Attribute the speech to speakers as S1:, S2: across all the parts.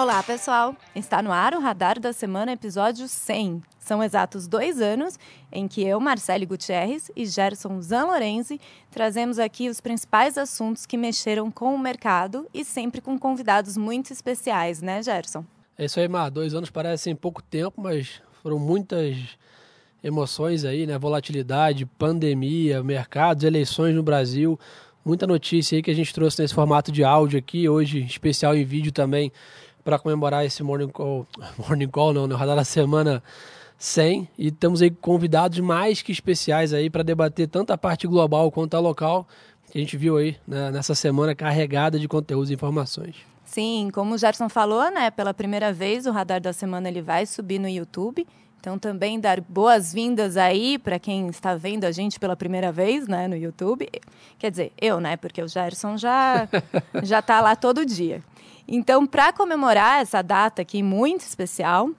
S1: Olá, pessoal! Está no ar o Radar da Semana, episódio 100. São exatos dois anos em que eu, Marcele Gutierrez e Gerson Zanlorenzi trazemos aqui os principais assuntos que mexeram com o mercado e sempre com convidados muito especiais, né, Gerson?
S2: É isso aí, Mar. Dois anos parecem pouco tempo, mas foram muitas emoções aí, né? Volatilidade, pandemia, mercados, eleições no Brasil. Muita notícia aí que a gente trouxe nesse formato de áudio aqui, hoje especial em vídeo também para comemorar esse Morning Call, Morning Call não, no Radar da Semana 100 e temos aí convidados mais que especiais aí para debater tanto a parte global quanto a local que a gente viu aí né, nessa semana carregada de conteúdos e informações.
S1: Sim, como o Gerson falou, né, pela primeira vez o Radar da Semana ele vai subir no YouTube. Então também dar boas-vindas aí para quem está vendo a gente pela primeira vez, né, no YouTube. Quer dizer, eu, né, porque o Gerson já já tá lá todo dia. Então, para comemorar essa data aqui muito especial,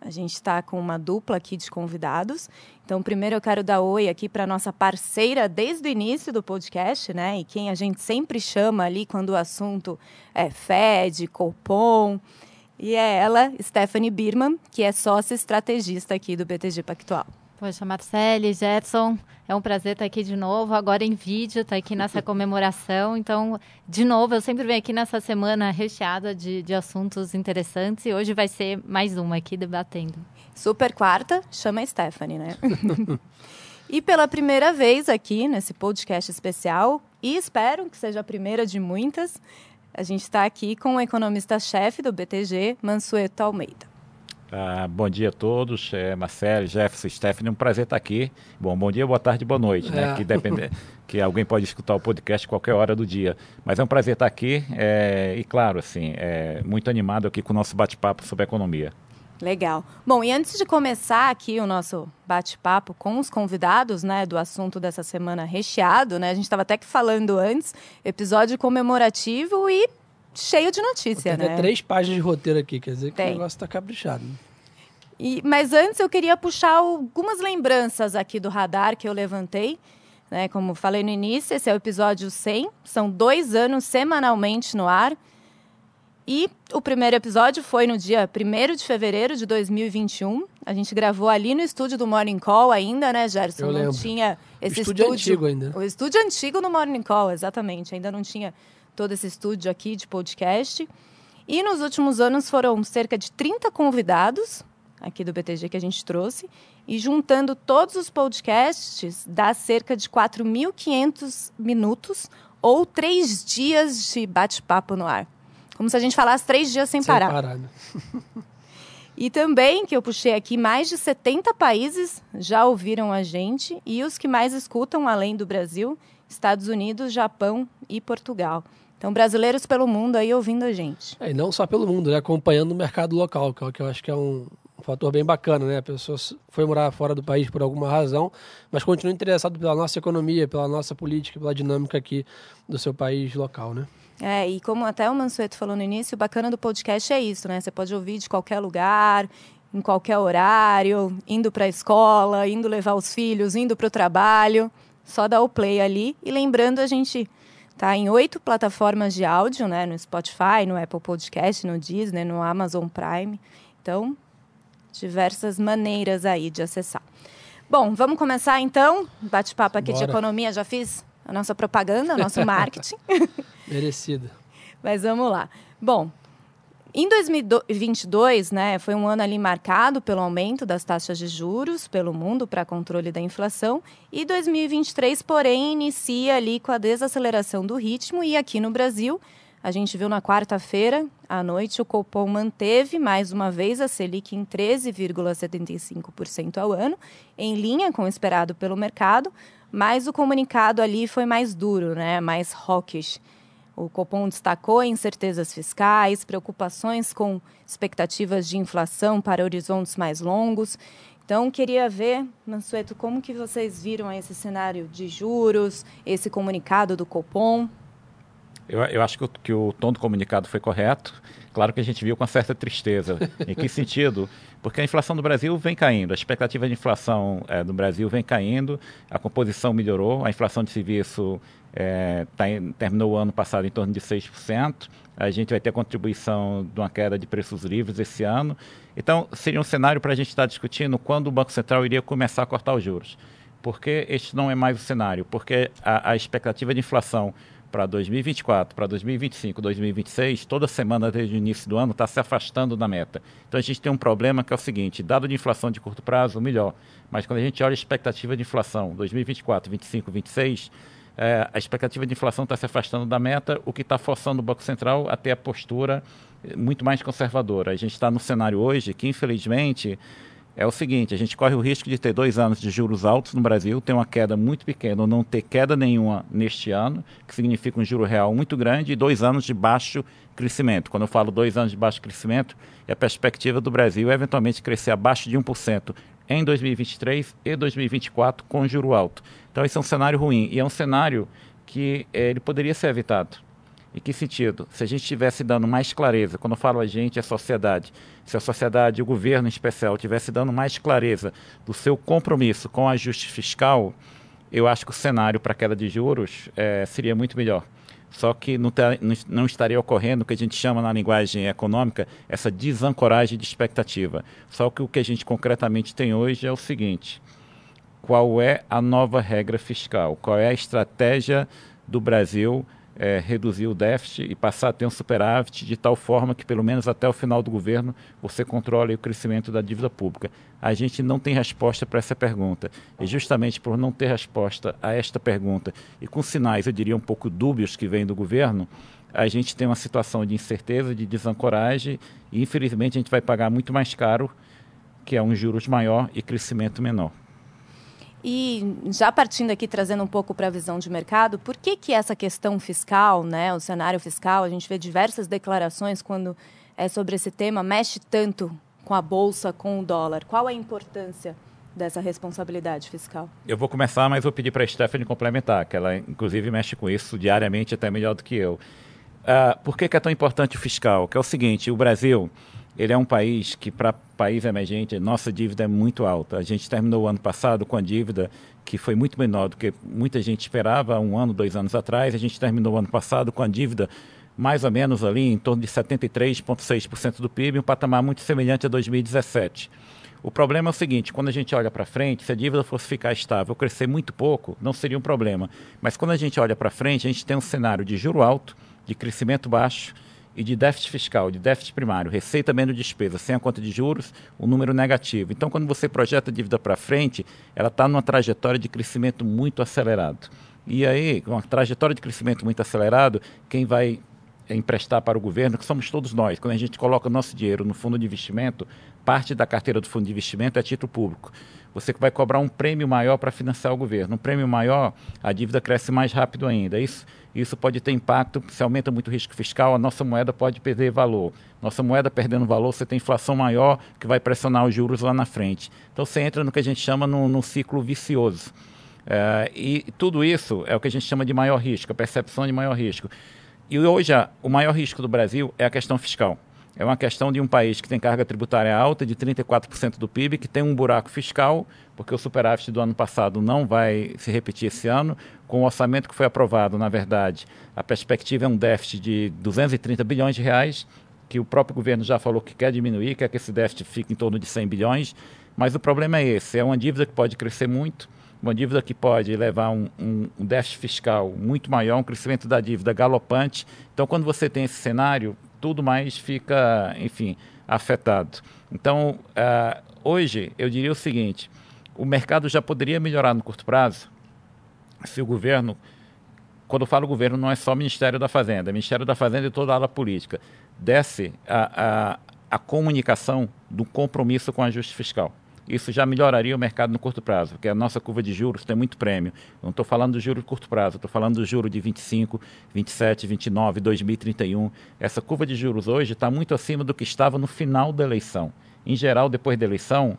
S1: a gente está com uma dupla aqui de convidados. Então, primeiro eu quero dar oi aqui para nossa parceira desde o início do podcast, né? E quem a gente sempre chama ali quando o assunto é Fed, Copom. E é ela, Stephanie Birman, que é sócia estrategista aqui do BTG Pactual.
S3: Poxa, Marcele, Jetson, é um prazer estar aqui de novo, agora em vídeo, estar aqui nessa comemoração. Então, de novo, eu sempre venho aqui nessa semana recheada de, de assuntos interessantes e hoje vai ser mais uma aqui debatendo.
S1: Super quarta, chama a Stephanie, né? e pela primeira vez aqui nesse podcast especial, e espero que seja a primeira de muitas, a gente está aqui com o economista-chefe do BTG, Mansueto Almeida.
S4: Ah, bom dia a todos, é, Marcelo, Jefferson, Stephanie, um prazer estar aqui. Bom, bom dia, boa tarde, boa noite, né? É. Que depende, que alguém pode escutar o podcast qualquer hora do dia. Mas é um prazer estar aqui é, e, claro, assim, é, muito animado aqui com o nosso bate-papo sobre economia.
S1: Legal. Bom, e antes de começar aqui o nosso bate-papo com os convidados, né, do assunto dessa semana recheado, né? A gente estava até que falando antes, episódio comemorativo e cheio de notícia,
S2: Tem
S1: né?
S2: três páginas de roteiro aqui, quer dizer que Tem. o negócio está caprichado. Né?
S1: E, mas antes eu queria puxar algumas lembranças aqui do radar que eu levantei. Né? Como falei no início, esse é o episódio 100. São dois anos semanalmente no ar. E o primeiro episódio foi no dia 1 de fevereiro de 2021. A gente gravou ali no estúdio do Morning Call ainda, né, Gerson?
S2: Eu
S1: não
S2: lembro.
S1: tinha esse
S2: o estúdio, estúdio antigo ainda.
S1: O estúdio antigo no Morning Call, exatamente. Ainda não tinha todo esse estúdio aqui de podcast. E nos últimos anos foram cerca de 30 convidados aqui do BTG que a gente trouxe. E juntando todos os podcasts, dá cerca de 4.500 minutos ou três dias de bate-papo no ar. Como se a gente falasse três dias sem,
S2: sem
S1: parar.
S2: parar né?
S1: E também, que eu puxei aqui, mais de 70 países já ouviram a gente. E os que mais escutam, além do Brasil, Estados Unidos, Japão e Portugal. Então, brasileiros pelo mundo aí ouvindo a gente.
S2: É, e não só pelo mundo, né? acompanhando o mercado local, que é eu acho que é um, um fator bem bacana, né? A pessoa foi morar fora do país por alguma razão, mas continua interessado pela nossa economia, pela nossa política, pela dinâmica aqui do seu país local, né?
S1: É, e como até o Mansueto falou no início, o bacana do podcast é isso, né? Você pode ouvir de qualquer lugar, em qualquer horário, indo para a escola, indo levar os filhos, indo para o trabalho. Só dar o play ali. E lembrando, a gente tá em oito plataformas de áudio, né? No Spotify, no Apple Podcast, no Disney, no Amazon Prime. Então, diversas maneiras aí de acessar. Bom, vamos começar então. Bate-papo aqui
S2: Bora.
S1: de economia. Já fiz a nossa propaganda, o nosso marketing.
S2: Merecida.
S1: Mas vamos lá. Bom, em 2022, né, foi um ano ali marcado pelo aumento das taxas de juros pelo mundo para controle da inflação, e 2023, porém, inicia ali com a desaceleração do ritmo. E aqui no Brasil, a gente viu na quarta-feira à noite o Copom manteve mais uma vez a Selic em 13,75% ao ano, em linha com o esperado pelo mercado, mas o comunicado ali foi mais duro, né, mais hawkish. O Copom destacou incertezas fiscais, preocupações com expectativas de inflação para horizontes mais longos. Então, queria ver, Mansueto, como que vocês viram esse cenário de juros, esse comunicado do Copom?
S4: Eu, eu acho que o, que o tom do comunicado foi correto. Claro que a gente viu com certa tristeza. em que sentido? Porque a inflação do Brasil vem caindo, a expectativa de inflação é, do Brasil vem caindo, a composição melhorou, a inflação de serviço é, tá em, terminou o ano passado em torno de 6%, a gente vai ter contribuição de uma queda de preços livres esse ano. Então, seria um cenário para a gente estar discutindo quando o Banco Central iria começar a cortar os juros. Porque este não é mais o cenário, porque a, a expectativa de inflação para 2024, para 2025, 2026, toda semana desde o início do ano está se afastando da meta. Então a gente tem um problema que é o seguinte: dado de inflação de curto prazo, melhor. Mas quando a gente olha a expectativa de inflação 2024, 2025, 2026, é, a expectativa de inflação está se afastando da meta, o que está forçando o Banco Central a ter a postura muito mais conservadora. A gente está no cenário hoje que, infelizmente, é o seguinte: a gente corre o risco de ter dois anos de juros altos no Brasil, ter uma queda muito pequena ou não ter queda nenhuma neste ano, que significa um juro real muito grande, e dois anos de baixo crescimento. Quando eu falo dois anos de baixo crescimento, é a perspectiva do Brasil eventualmente crescer abaixo de 1% em 2023 e 2024 com juro alto. Então, esse é um cenário ruim e é um cenário que é, ele poderia ser evitado. Em que sentido? Se a gente estivesse dando mais clareza, quando eu falo a gente, é a sociedade, se a sociedade, o governo em especial, estivesse dando mais clareza do seu compromisso com o ajuste fiscal, eu acho que o cenário para queda de juros é, seria muito melhor. Só que não, tá, não, estaria ocorrendo o que a gente chama na linguagem econômica essa desancoragem de expectativa. Só que o que a gente concretamente tem hoje é o seguinte: qual é a nova regra fiscal? Qual é a estratégia do Brasil é, reduzir o déficit e passar a ter um superávit de tal forma que, pelo menos até o final do governo, você controle o crescimento da dívida pública. A gente não tem resposta para essa pergunta. E justamente por não ter resposta a esta pergunta, e com sinais, eu diria, um pouco dúbios que vêm do governo, a gente tem uma situação de incerteza, de desancoragem, e infelizmente a gente vai pagar muito mais caro, que é um juros maior e crescimento menor.
S1: E já partindo aqui, trazendo um pouco para a visão de mercado, por que, que essa questão fiscal, né, o cenário fiscal, a gente vê diversas declarações quando é sobre esse tema, mexe tanto com a Bolsa, com o dólar? Qual a importância dessa responsabilidade fiscal?
S4: Eu vou começar, mas vou pedir para a Stephanie complementar, que ela inclusive mexe com isso diariamente até melhor do que eu. Uh, por que, que é tão importante o fiscal? Que é o seguinte, o Brasil ele é um país que, para país emergente, nossa dívida é muito alta. A gente terminou o ano passado com a dívida que foi muito menor do que muita gente esperava um ano, dois anos atrás. A gente terminou o ano passado com a dívida mais ou menos ali em torno de 73,6% do PIB, um patamar muito semelhante a 2017. O problema é o seguinte: quando a gente olha para frente, se a dívida fosse ficar estável, crescer muito pouco, não seria um problema. Mas quando a gente olha para frente, a gente tem um cenário de juro alto, de crescimento baixo e de déficit fiscal, de déficit primário, receita menos despesa, sem a conta de juros, o um número negativo. Então, quando você projeta a dívida para frente, ela está numa trajetória de crescimento muito acelerado. E aí, com uma trajetória de crescimento muito acelerado, quem vai emprestar para o governo, que somos todos nós, quando a gente coloca o nosso dinheiro no fundo de investimento, parte da carteira do fundo de investimento é título público. Você vai cobrar um prêmio maior para financiar o governo. Um prêmio maior, a dívida cresce mais rápido ainda. Isso isso pode ter impacto, se aumenta muito o risco fiscal, a nossa moeda pode perder valor. Nossa moeda perdendo valor, você tem inflação maior que vai pressionar os juros lá na frente. Então você entra no que a gente chama num, ciclo vicioso. É, e tudo isso é o que a gente chama de maior risco, a percepção de maior risco. E hoje o maior risco do Brasil é a questão fiscal. É uma questão de um país que tem carga tributária alta, de 34% do PIB, que tem um buraco fiscal, porque o superávit do ano passado não vai se repetir esse ano. Com o orçamento que foi aprovado, na verdade, a perspectiva é um déficit de 230 bilhões de reais, que o próprio governo já falou que quer diminuir, quer que esse déficit fique em torno de 100 bilhões. Mas o problema é esse: é uma dívida que pode crescer muito, uma dívida que pode levar um, um, um déficit fiscal muito maior, um crescimento da dívida galopante. Então, quando você tem esse cenário, tudo mais fica, enfim, afetado. Então, uh, hoje, eu diria o seguinte: o mercado já poderia melhorar no curto prazo se o governo. Quando eu falo governo, não é só Ministério da Fazenda, é Ministério da Fazenda e toda a ala política. Desse a, a, a comunicação do compromisso com o ajuste fiscal isso já melhoraria o mercado no curto prazo, porque a nossa curva de juros tem muito prêmio. não estou falando do juro de curto prazo, estou falando do juro de 25, 27, 29, 2031. Essa curva de juros hoje está muito acima do que estava no final da eleição. Em geral, depois da eleição,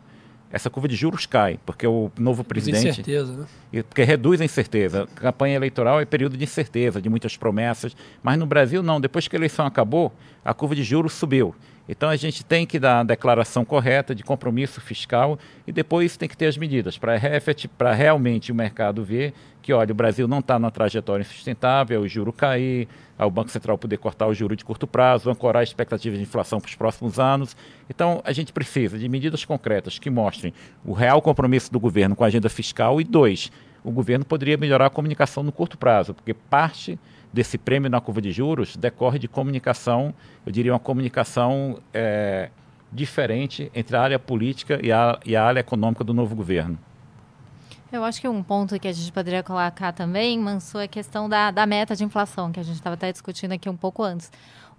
S4: essa curva de juros cai, porque o novo presidente.
S2: Incerteza, né?
S4: Porque reduz a incerteza. Campanha eleitoral é período de incerteza, de muitas promessas. Mas no Brasil, não. Depois que a eleição acabou, a curva de juros subiu. Então a gente tem que dar a declaração correta de compromisso fiscal e depois tem que ter as medidas para realmente o mercado ver que, olha, o Brasil não está numa trajetória sustentável, o juro cair, o Banco Central poder cortar o juro de curto prazo, ancorar a expectativa de inflação para os próximos anos. Então a gente precisa de medidas concretas que mostrem o real compromisso do governo com a agenda fiscal e, dois, o governo poderia melhorar a comunicação no curto prazo, porque parte desse prêmio na curva de juros decorre de comunicação, eu diria uma comunicação é, diferente entre a área política e a, e a área econômica do novo governo.
S3: Eu acho que um ponto que a gente poderia colocar também, Manso, é a questão da, da meta de inflação, que a gente estava até discutindo aqui um pouco antes.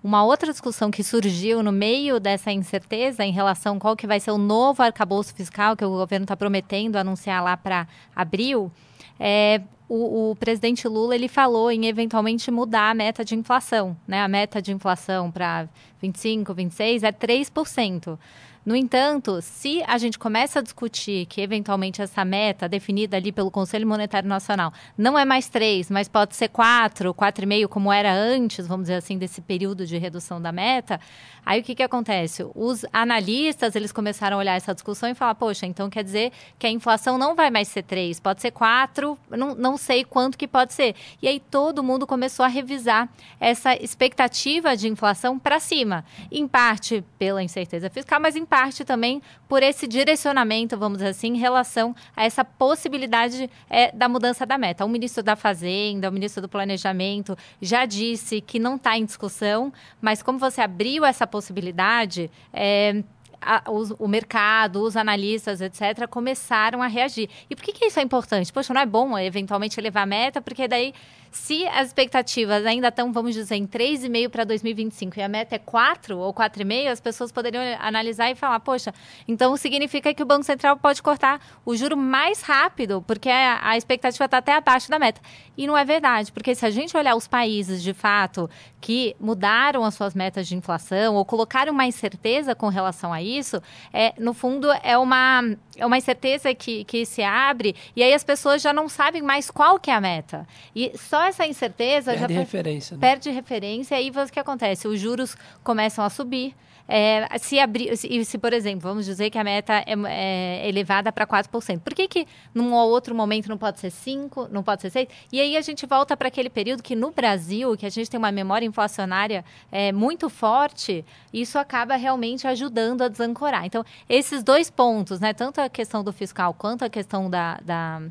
S3: Uma outra discussão que surgiu no meio dessa incerteza em relação a qual que vai ser o novo arcabouço fiscal que o governo está prometendo anunciar lá para abril, é o, o, presidente Lula ele falou em eventualmente mudar a meta de inflação. Né? A meta de inflação para 25, 26 é 3%. No entanto, se a gente começa a discutir que eventualmente essa meta definida ali pelo Conselho Monetário Nacional não é mais 3, mas pode ser 4, 4,5, como era antes, vamos dizer assim, desse período de redução da meta, aí o que, que acontece? Os analistas, eles começaram a olhar essa discussão e falar, poxa, então quer dizer que a inflação não vai mais ser 3, pode ser 4, não, não sei quanto que pode ser. E aí todo mundo começou a revisar essa expectativa de inflação para cima, em parte pela incerteza fiscal, mas em parte parte também por esse direcionamento, vamos dizer assim, em relação a essa possibilidade é, da mudança da meta. O ministro da Fazenda, o ministro do Planejamento já disse que não está em discussão, mas como você abriu essa possibilidade, é, a, os, o mercado, os analistas, etc., começaram a reagir. E por que, que isso é importante? Poxa, não é bom eventualmente elevar a meta, porque daí se as expectativas ainda estão, vamos dizer, em 3,5 para 2025 e a meta é 4 ou 4,5, as pessoas poderiam analisar e falar, poxa, então significa que o Banco Central pode cortar o juro mais rápido, porque a, expectativa está até abaixo da meta. E não é verdade, porque se a gente olhar os países, de fato, que mudaram as suas metas de inflação ou colocaram mais certeza com relação a isso, é, no fundo, é uma, é uma incerteza que, que se abre e aí as pessoas já não sabem mais qual que é a meta. E só só essa incerteza
S2: perde
S3: já
S2: referência, né?
S3: perde referência e aí o que acontece? Os juros começam a subir. É, se abrir, se, se, por exemplo, vamos dizer que a meta é, é elevada para 4%, por que, que num ou outro momento não pode ser 5%, não pode ser 6%? E aí a gente volta para aquele período que no Brasil, que a gente tem uma memória inflacionária é, muito forte, isso acaba realmente ajudando a desancorar. Então, esses dois pontos, né, tanto a questão do fiscal quanto a questão da, da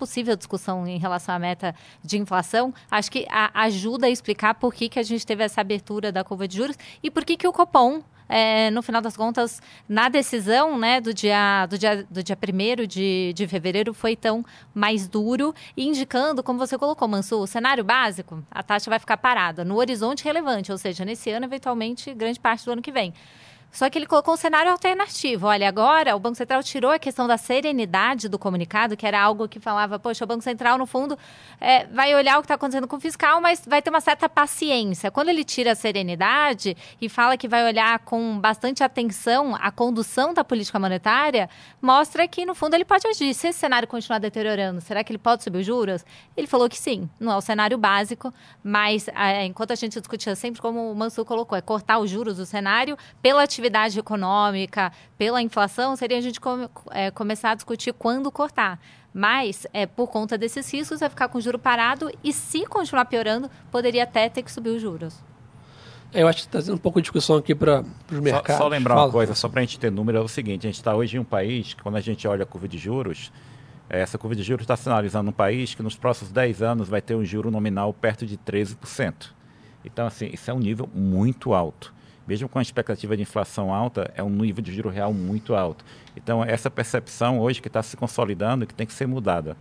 S3: possível discussão em relação à meta de inflação, acho que a, ajuda a explicar por que, que a gente teve essa abertura da curva de juros e por que, que o Copom é, no final das contas, na decisão né, do dia do dia, do dia 1 de, de fevereiro foi tão mais duro, indicando, como você colocou, Mansu, o cenário básico, a taxa vai ficar parada no horizonte relevante, ou seja, nesse ano, eventualmente, grande parte do ano que vem. Só que ele colocou um cenário alternativo. Olha, agora o Banco Central tirou a questão da serenidade do comunicado, que era algo que falava, poxa, o Banco Central, no fundo, é, vai olhar o que está acontecendo com o fiscal, mas vai ter uma certa paciência. Quando ele tira a serenidade e fala que vai olhar com bastante atenção a condução da política monetária, mostra que, no fundo, ele pode agir. Se esse cenário continuar deteriorando, será que ele pode subir os juros? Ele falou que sim. Não é o cenário básico, mas é, enquanto a gente discutia sempre, como o Mansur colocou, é cortar os juros do cenário pela atividade atividade econômica, pela inflação, seria a gente come, é, começar a discutir quando cortar. Mas, é, por conta desses riscos, vai ficar com o juro parado e, se continuar piorando, poderia até ter que subir os juros.
S2: Eu acho que está trazendo um pouco de discussão aqui para os mercados.
S4: Só, só lembrar Fala. uma coisa, só para a gente ter número, é o seguinte: a gente está hoje em um país que, quando a gente olha a curva de juros, essa curva de juros está sinalizando um país que nos próximos 10 anos vai ter um juro nominal perto de 13%. Então, assim, isso é um nível muito alto mesmo com a expectativa de inflação alta, é um nível de juro real muito alto. Então, essa percepção hoje que está se consolidando que tem que ser mudada.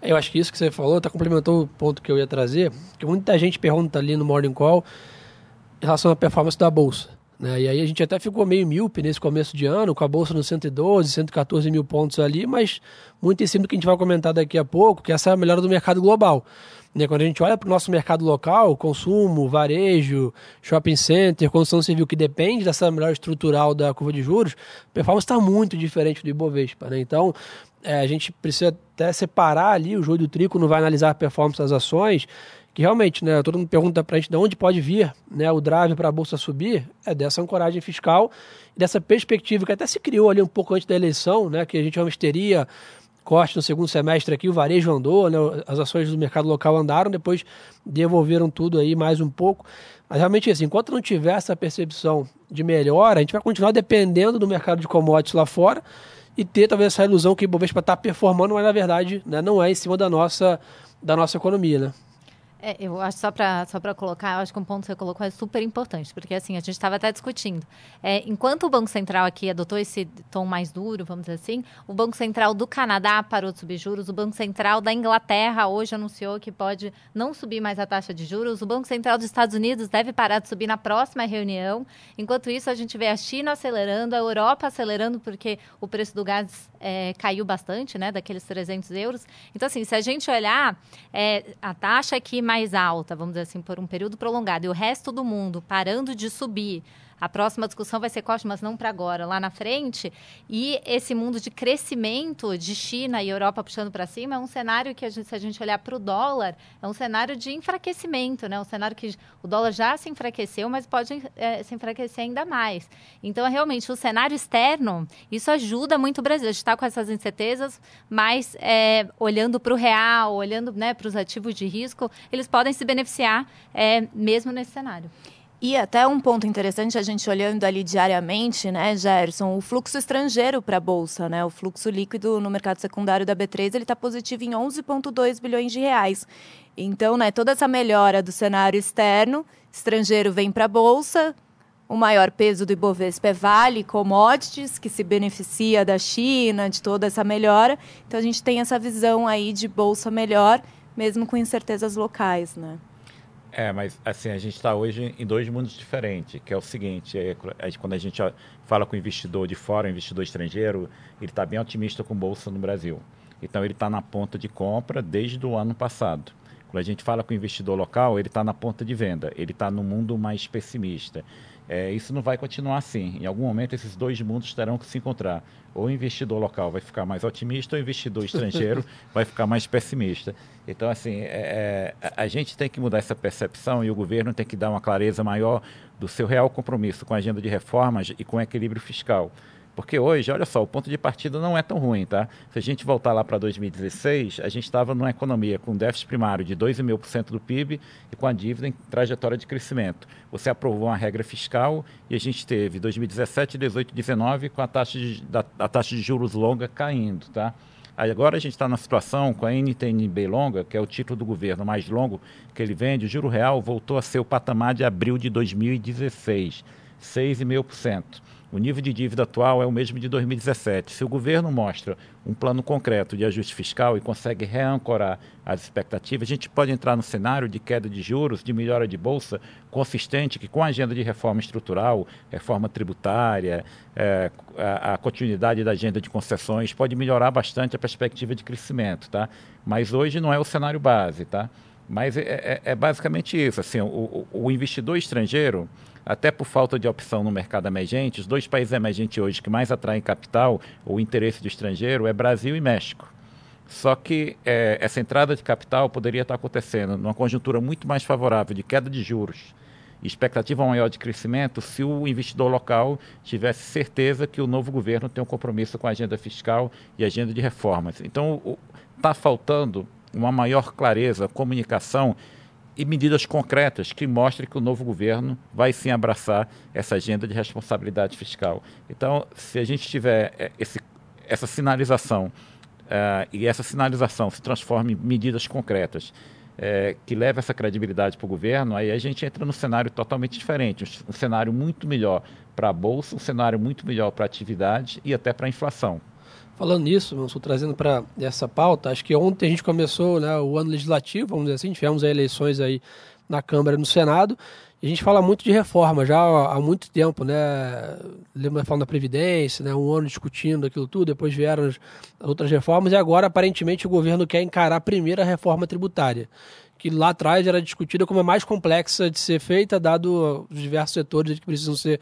S2: Eu acho que isso que você falou está complementou o ponto que eu ia trazer, que muita gente pergunta ali no Morning Call em relação à performance da Bolsa. Né? E aí a gente até ficou meio míope nesse começo de ano, com a Bolsa no 112, 114 mil pontos ali, mas muito em cima do que a gente vai comentar daqui a pouco, que essa é a melhora do mercado global. Né? Quando a gente olha para o nosso mercado local, consumo, varejo, shopping center, construção civil, que depende dessa melhor estrutural da curva de juros, a performance está muito diferente do Ibovespa. Né? Então, é, a gente precisa até separar ali o joio do trigo, não vai analisar a performance das ações, que realmente, né, todo mundo pergunta para a gente de onde pode vir né, o drive para a Bolsa subir, é dessa ancoragem fiscal, dessa perspectiva que até se criou ali um pouco antes da eleição, né, que a gente realmente teria corte no segundo semestre aqui, o varejo andou, né, as ações do mercado local andaram, depois devolveram tudo aí mais um pouco. Mas realmente, assim, enquanto não tiver essa percepção de melhora, a gente vai continuar dependendo do mercado de commodities lá fora e ter talvez essa ilusão que o Ibovespa está performando, mas na verdade né, não é em cima da nossa, da nossa economia, né?
S3: É, eu acho só para só para colocar, eu acho que um ponto que você colocou é super importante, porque assim, a gente estava até discutindo. É, enquanto o Banco Central aqui adotou esse tom mais duro, vamos dizer assim, o Banco Central do Canadá parou de subir juros, o Banco Central da Inglaterra hoje anunciou que pode não subir mais a taxa de juros, o Banco Central dos Estados Unidos deve parar de subir na próxima reunião. Enquanto isso, a gente vê a China acelerando, a Europa acelerando, porque o preço do gás é, caiu bastante, né, daqueles 300 euros. Então, assim, se a gente olhar, é, a taxa aqui mais alta, vamos dizer assim, por um período prolongado, e o resto do mundo parando de subir, a próxima discussão vai ser corte, mas não para agora, lá na frente. E esse mundo de crescimento de China e Europa puxando para cima é um cenário que, a gente, se a gente olhar para o dólar, é um cenário de enfraquecimento, né? Um cenário que o dólar já se enfraqueceu, mas pode é, se enfraquecer ainda mais. Então, é realmente, o cenário externo, isso ajuda muito o Brasil. A gente está com essas incertezas, mas é, olhando para o real, olhando né, para os ativos de risco, eles podem se beneficiar é, mesmo nesse cenário.
S1: E até um ponto interessante, a gente olhando ali diariamente, né, Gerson, o fluxo estrangeiro para a Bolsa, né, o fluxo líquido no mercado secundário da B3, ele está positivo em 11,2 bilhões de reais. Então, né, toda essa melhora do cenário externo, estrangeiro vem para a Bolsa, o maior peso do Ibovespa é Vale Commodities, que se beneficia da China, de toda essa melhora. Então, a gente tem essa visão aí de Bolsa melhor, mesmo com incertezas locais, né?
S4: É, mas assim, a gente está hoje em dois mundos diferentes, que é o seguinte, é, quando a gente fala com investidor de fora, investidor estrangeiro, ele está bem otimista com bolsa no Brasil. Então ele está na ponta de compra desde o ano passado. Quando a gente fala com o investidor local, ele está na ponta de venda, ele está no mundo mais pessimista. É, isso não vai continuar assim. Em algum momento, esses dois mundos terão que se encontrar. Ou o investidor local vai ficar mais otimista, ou o investidor estrangeiro vai ficar mais pessimista. Então, assim, é, é a gente tem que mudar essa percepção e o governo tem que dar uma clareza maior do seu real compromisso com a agenda de reformas e com o equilíbrio fiscal. Porque hoje, olha só, o ponto de partida não é tão ruim, tá? Se a gente voltar lá para 2016, a gente estava numa economia com déficit primário de 2,5% do PIB e com a dívida em trajetória de crescimento. Você aprovou uma regra fiscal e a gente teve 2017, 18, 19 com a taxa de, da, a taxa de juros longa caindo, tá? Agora a gente está na situação com a NTNB longa, que é o título do governo mais longo que ele vende, o juro real voltou a ser o patamar de abril de 2016, 6,5%. O nível de dívida atual é o mesmo de 2017. Se o governo mostra um plano concreto de ajuste fiscal e consegue reancorar as expectativas, a gente pode entrar no cenário de queda de juros, de melhora de bolsa consistente, que com a agenda de reforma estrutural, reforma tributária, é, a, a, continuidade da agenda de concessões, pode melhorar bastante a perspectiva de crescimento. Tá? Mas hoje não é o cenário base. Tá? Mas é, é, é basicamente isso. Assim, o, o investidor estrangeiro até por falta de opção no mercado emergente, os dois países emergentes hoje que mais atraem capital ou interesse do estrangeiro é Brasil e México. Só que é, essa entrada de capital poderia estar acontecendo numa conjuntura muito mais favorável de queda de juros e expectativa maior de crescimento se o investidor local tivesse certeza que o novo governo tem um compromisso com a agenda fiscal e agenda de reformas. Então, está faltando uma maior clareza, comunicação e medidas concretas que mostrem que o novo governo vai sim abraçar essa agenda de responsabilidade fiscal. Então, se a gente tiver é, esse, essa sinalização uh, e essa sinalização se transforma em medidas concretas é, que leva essa credibilidade para o governo, aí a gente entra num cenário totalmente diferente, um cenário muito melhor para a bolsa, um cenário muito melhor para a atividade e até para a inflação.
S2: Falando nisso, estou trazendo para essa pauta, acho que ontem a gente começou né, o ano legislativo, vamos dizer assim, tivemos eleições aí na Câmara e no Senado, e a gente fala muito de reforma já há muito tempo, né? Lembra falando da Previdência, né? Um ano discutindo aquilo tudo, depois vieram as outras reformas, e agora aparentemente o governo quer encarar a primeira reforma tributária que lá atrás era discutida como a mais complexa de ser feita, dado os diversos setores que precisam ser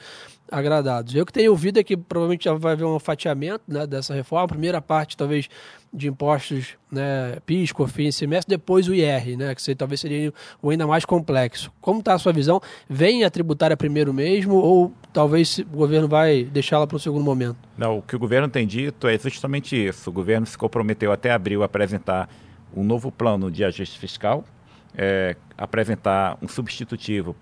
S2: agradados. Eu que tenho ouvido é que provavelmente já vai haver um fatiamento né, dessa reforma. A primeira parte, talvez, de impostos, né, PIS, COFINS, semestre, depois o IR, né, que talvez seria o ainda mais complexo. Como está a sua visão? Vem a tributária primeiro mesmo ou talvez o governo vai deixá-la para um segundo momento?
S4: Não, o que o governo tem dito é justamente isso. O governo se comprometeu até abril a apresentar um novo plano de ajuste fiscal, é, apresentar um substitutivo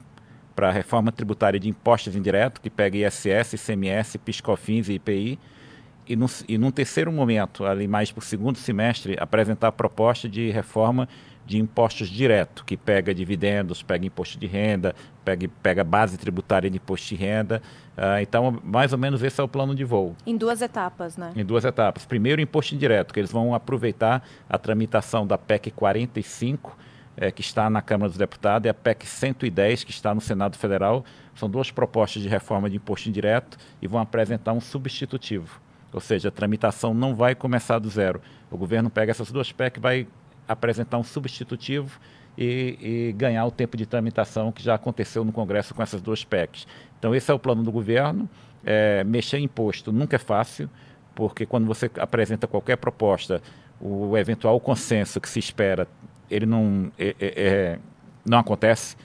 S4: para a reforma tributária de impostos indiretos, que pega ISS, ICMS, PIS/COFINS e IPI, e, no, e num terceiro momento, ali mais para o segundo semestre, apresentar a proposta de reforma de impostos direto, que pega dividendos, pega imposto de renda, pega, pega base tributária de imposto de renda. Uh, então, mais ou menos esse é o plano de voo.
S1: Em duas etapas, né?
S4: Em duas etapas. Primeiro, imposto indireto, que eles vão aproveitar a tramitação da PEC 45, é, que está na Câmara dos Deputados, e a PEC 110, que está no Senado Federal. São duas propostas de reforma de imposto indireto e vão apresentar um substitutivo. Ou seja, a tramitação não vai começar do zero. O governo pega essas duas PEC, vai apresentar um substitutivo e, e, ganhar o tempo de tramitação que já aconteceu no Congresso com essas duas PECs. Então, esse é o plano do governo. É, mexer em imposto nunca é fácil, porque quando você apresenta qualquer proposta, o eventual consenso que se espera ele não, é, é, é, não acontece,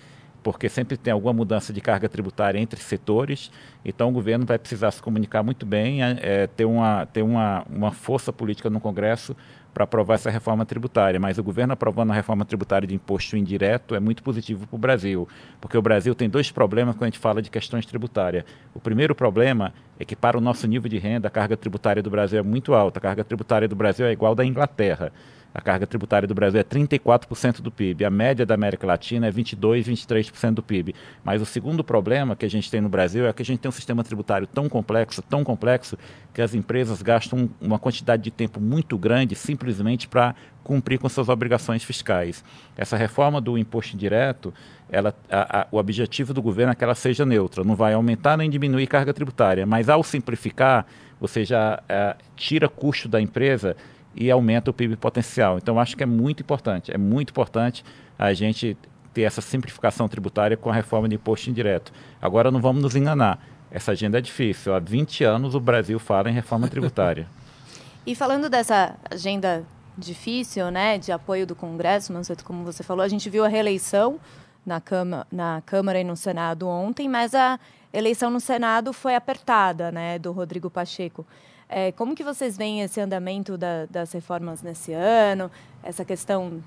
S4: porque sempre tem alguma mudança de carga tributária entre setores, então o governo vai precisar se comunicar muito bem, é, é ter, uma, ter uma, uma força política no Congresso para aprovar essa reforma tributária. Mas o governo aprovando a reforma tributária de imposto indireto é muito positivo para o Brasil, porque o Brasil tem dois problemas quando a gente fala de questões tributárias. O primeiro problema é que, para o nosso nível de renda, a carga tributária do Brasil é muito alta. A carga tributária do Brasil é igual da Inglaterra. A carga tributária do Brasil é 34% do PIB. A média da América Latina é 22, 23% do PIB. Mas o segundo problema que a gente tem no Brasil é que a gente tem um sistema tributário tão complexo, tão complexo, que as empresas gastam uma quantidade de tempo muito grande simplesmente para cumprir com suas obrigações fiscais. Essa reforma do imposto indireto, ela, a, a, o objetivo do governo é que ela seja neutra, não vai aumentar nem diminuir carga tributária, mas ao simplificar, você já é, tira custo da empresa e aumenta o PIB potencial. Então, acho que é muito importante, é muito importante a gente ter essa simplificação tributária com a reforma de imposto indireto. Agora, não vamos nos enganar, essa agenda é difícil. Há 20 anos o Brasil fala em reforma tributária.
S1: e falando dessa agenda difícil, né, de apoio do Congresso, Manceto, como você falou, a gente viu a reeleição na Câmara, na Câmara e no Senado ontem, mas a eleição no Senado foi apertada, né, do Rodrigo Pacheco. É, como que vocês veem esse andamento da, das reformas nesse ano, essa questão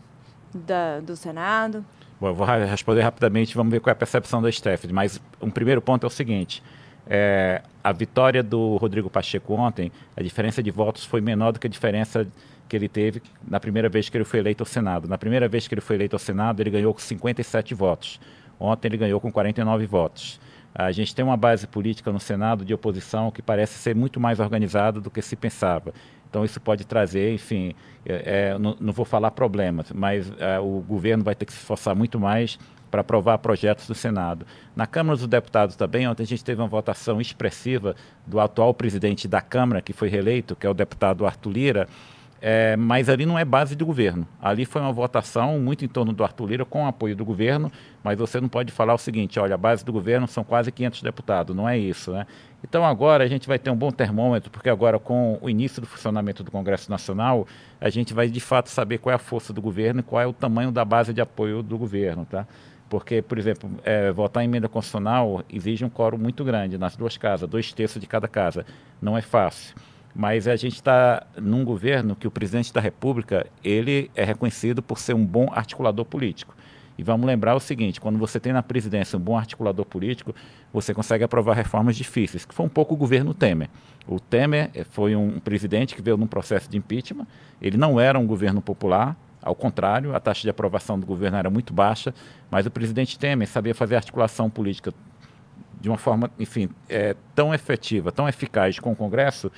S1: da, do Senado?
S4: Bom, eu vou responder rapidamente, vamos ver qual é a percepção da Stephanie, mas um primeiro ponto é o seguinte, é, a vitória do Rodrigo Pacheco ontem, a diferença de votos foi menor do que a diferença que ele teve na primeira vez que ele foi eleito ao Senado. Na primeira vez que ele foi eleito ao Senado, ele ganhou com 57 votos. Ontem ele ganhou com 49 votos. A gente tem uma base política no Senado de oposição que parece ser muito mais organizada do que se pensava. Então, isso pode trazer, enfim, é, é, não, não, vou falar problemas, mas é, o governo vai ter que se esforçar muito mais para aprovar projetos do Senado. Na Câmara dos Deputados também, ontem a gente teve uma votação expressiva do atual presidente da Câmara, que foi reeleito, que é o deputado Arthur Lira, é, mas ali não é base do governo. Ali foi uma votação muito em torno do Arthur Lira, com apoio do governo, mas você não pode falar o seguinte: olha, a base do governo são quase 500 deputados, não é isso, né? Então agora a gente vai ter um bom termômetro, porque agora com o início do funcionamento do Congresso Nacional, a gente vai de fato saber qual é a força do governo e qual é o tamanho da base de apoio do governo, tá? Porque, por exemplo, é, votar em emenda constitucional exige um quórum muito grande nas duas casas, dois terços de cada casa. Não é fácil mas a gente está num governo que o presidente da República ele é reconhecido por ser um bom articulador político. E vamos lembrar o seguinte: quando você tem na presidência um bom articulador político, você consegue aprovar reformas difíceis, que foi um pouco o governo Temer. O Temer eh, foi um presidente que veio num processo de impeachment, ele não era um governo popular, ao contrário, a taxa de aprovação do governo era muito baixa, mas o presidente Temer sabia fazer articulação política de uma forma, enfim, é, tão efetiva, tão eficaz com o Congresso,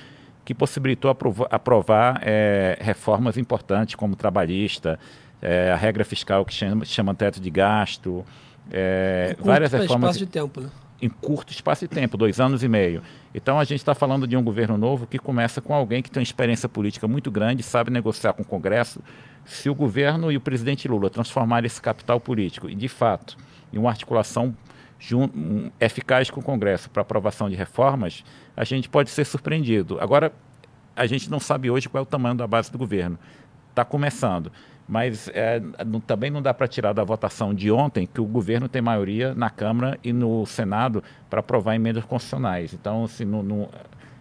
S4: que possibilitou aprovar, aprovar é, reformas importantes como trabalhista, é, a regra fiscal que chama, chama teto de gasto, é, várias reformas.
S2: espaço de tempo, né?
S4: Em curto espaço de tempo, dois anos e meio. Então a gente está falando de um governo novo que começa com alguém que tem uma experiência política muito grande, sabe negociar com o Congresso, se o governo e o presidente Lula transformarem esse capital político, e de fato, em uma articulação eficaz com o Congresso para aprovação de reformas, a gente pode ser surpreendido. Agora, a gente não sabe hoje qual é o tamanho da base do governo. Está começando. Mas é, não, também não dá para tirar da votação de ontem que o governo tem maioria na Câmara e no Senado para aprovar emendas constitucionais. Então, assim, no, no,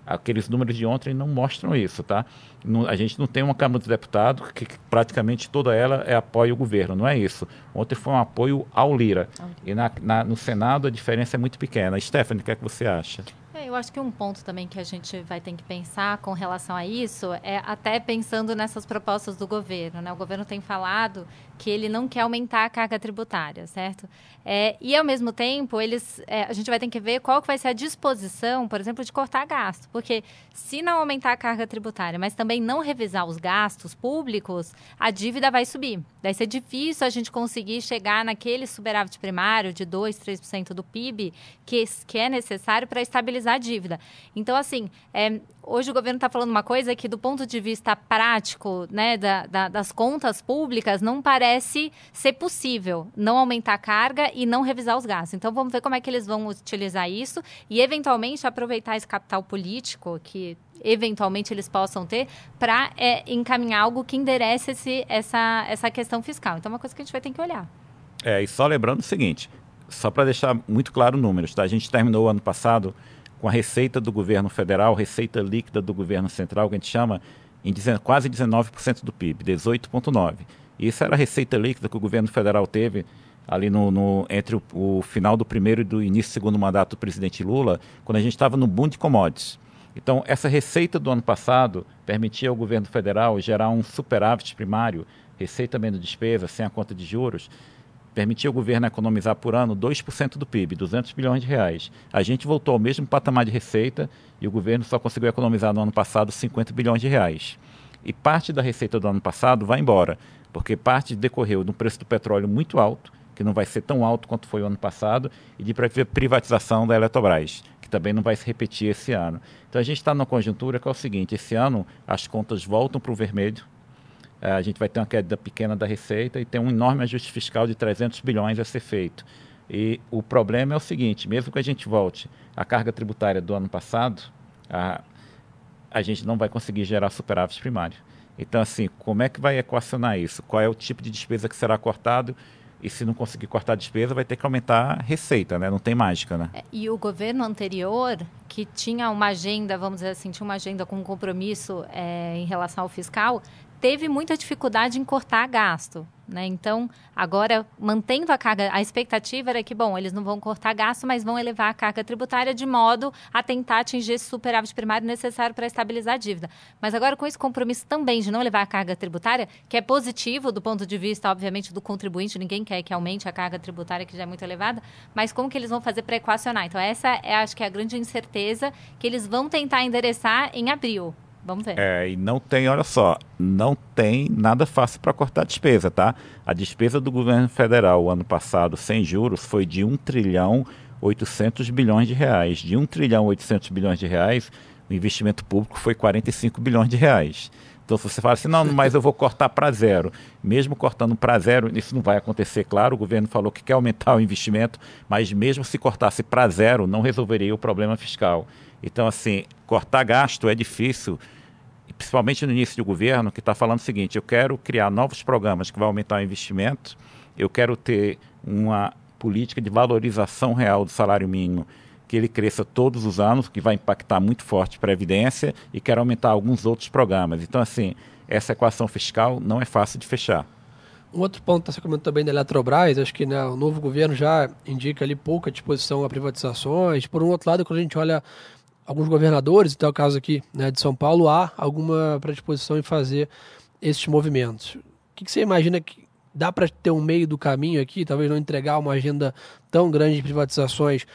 S4: aqueles números de ontem não mostram isso, tá? No, a gente não tem uma Câmara dos Deputados que, que, praticamente toda ela é apoio ao governo, não é isso. Ontem foi um apoio ao Lira. E na, na, no Senado a diferença é muito pequena. Stephanie, o que é que você acha?
S3: É, eu acho que um ponto também que a gente vai ter que pensar com relação a isso é até pensando nessas propostas do governo. Né? O governo tem falado que ele não quer aumentar a carga tributária, certo? É, e, ao mesmo tempo, eles, é, a gente vai ter que ver qual que vai ser a disposição, por exemplo, de cortar gasto. Porque se não aumentar a carga tributária, mas também não revisar os gastos públicos, a dívida vai subir. Vai ser difícil a gente conseguir chegar naquele superávit primário de 2, 3% do PIB que, que é necessário para estabilizar a dívida. Então, assim, é, hoje o governo está falando uma coisa que, do ponto de vista prático, né, da, da, das contas públicas, não parece ser possível não aumentar a carga e não revisar os gastos. Então, vamos ver como é que eles vão utilizar isso e, eventualmente, aproveitar esse capital político que eventualmente eles possam ter, para é, encaminhar algo que enderece esse, essa, essa questão fiscal. Então, é uma coisa que a gente vai ter que olhar.
S4: É, e só lembrando o seguinte, só para deixar muito claro números, tá? A gente terminou o ano passado com a receita do governo federal, receita líquida do governo central, que a gente chama, em quase 19% do PIB, 18,9%. Isso era a receita líquida que o governo federal teve ali no, no entre o, o, final do primeiro e do início do segundo mandato do presidente Lula, quando a gente estava no boom de commodities. Então, essa receita do ano passado permitia ao governo federal gerar um superávit primário, receita menos despesa, sem a conta de juros, permitia ao governo economizar por ano 2% do PIB, 200 bilhões de reais. A gente voltou ao mesmo patamar de receita e o governo só conseguiu economizar no ano passado 50 bilhões de reais. E parte da receita do ano passado vai embora, porque parte decorreu de um preço do petróleo muito alto, que não vai ser tão alto quanto foi o ano passado, e de privatização da Eletrobras que também não vai se repetir esse ano. Então a gente está numa conjuntura que é o seguinte: esse ano as contas voltam para o vermelho, é, a gente vai ter uma queda pequena da receita e tem um enorme ajuste fiscal de 300 bilhões a ser feito. E o problema é o seguinte: mesmo que a gente volte à carga tributária do ano passado, a, a gente não vai conseguir gerar superávit primário. Então, assim, como é que vai equacionar isso? Qual é o tipo de despesa que será cortado e se não conseguir cortar a despesa, vai ter que aumentar a receita, né? Não tem mágica, né?
S3: É, e o governo anterior, que tinha uma agenda, vamos dizer assim, tinha uma agenda com um compromisso é, em relação ao fiscal, teve muita dificuldade em cortar gasto. Né? Então, agora, mantendo a carga, a expectativa era que, bom, eles não vão cortar gasto, mas vão elevar a carga tributária de modo a tentar atingir esse superávit primário necessário para estabilizar a dívida. Mas agora, com esse compromisso também de não elevar a carga tributária, que é positivo do ponto de vista, obviamente, do contribuinte, ninguém quer que aumente a carga tributária, que já é muito elevada, mas como que eles vão fazer para equacionar? Então, essa é, acho que, é a grande incerteza que eles vão tentar endereçar em abril. Vamos ver.
S4: É, e não tem, olha só, não tem nada fácil para cortar a despesa, tá? A despesa do governo federal ano passado, sem juros, foi de 1 trilhão 800 bilhões de reais. De 1 trilhão 800 bilhões de reais, o investimento público foi 45 bilhões de reais. Então, se você fala assim, não, mas eu vou cortar para zero. Mesmo cortando para zero, isso não vai acontecer, claro. O governo falou que quer aumentar o investimento, mas mesmo se cortasse para zero, não resolveria o problema fiscal. Então, assim, cortar gasto é difícil principalmente no início do governo, que está falando o seguinte: eu quero criar novos programas que vão aumentar o investimento, eu quero ter uma política de valorização real do salário mínimo que ele cresça todos os anos, que vai impactar muito forte a Previdência, e quero aumentar alguns outros programas. Então, assim, essa equação fiscal não é fácil de fechar.
S2: Um outro ponto que está comentando também da Eletrobras, acho que né, o novo governo já indica ali pouca disposição a privatizações. Por um outro lado, quando a gente olha alguns governadores, até o caso aqui né, de São Paulo, há alguma predisposição em fazer esses movimentos. O que, que você imagina que dá para ter um meio do caminho aqui, talvez não entregar uma agenda tão grande de privatizações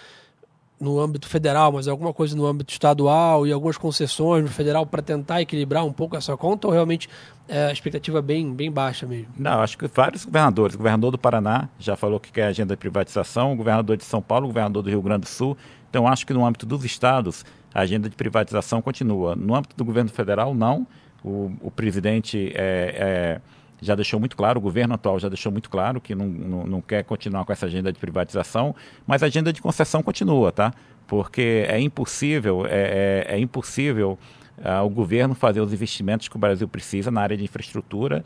S2: no âmbito federal, mas alguma coisa no âmbito estadual e algumas concessões no federal para tentar equilibrar um pouco essa conta ou realmente é a expectativa bem, bem baixa mesmo?
S4: Não, acho que vários governadores. O governador do Paraná já falou que quer agenda de privatização, o governador de São Paulo, o governador do Rio Grande do Sul. Então, acho que no âmbito dos estados, a agenda de privatização continua. No âmbito do governo federal, não. O, o presidente é, é, já deixou muito claro, o governo atual já deixou muito claro que não, não, não quer continuar com essa agenda de privatização, mas a agenda de concessão continua, tá? Porque é impossível, é, é, é impossível uh, o governo fazer os investimentos que o Brasil precisa na área de infraestrutura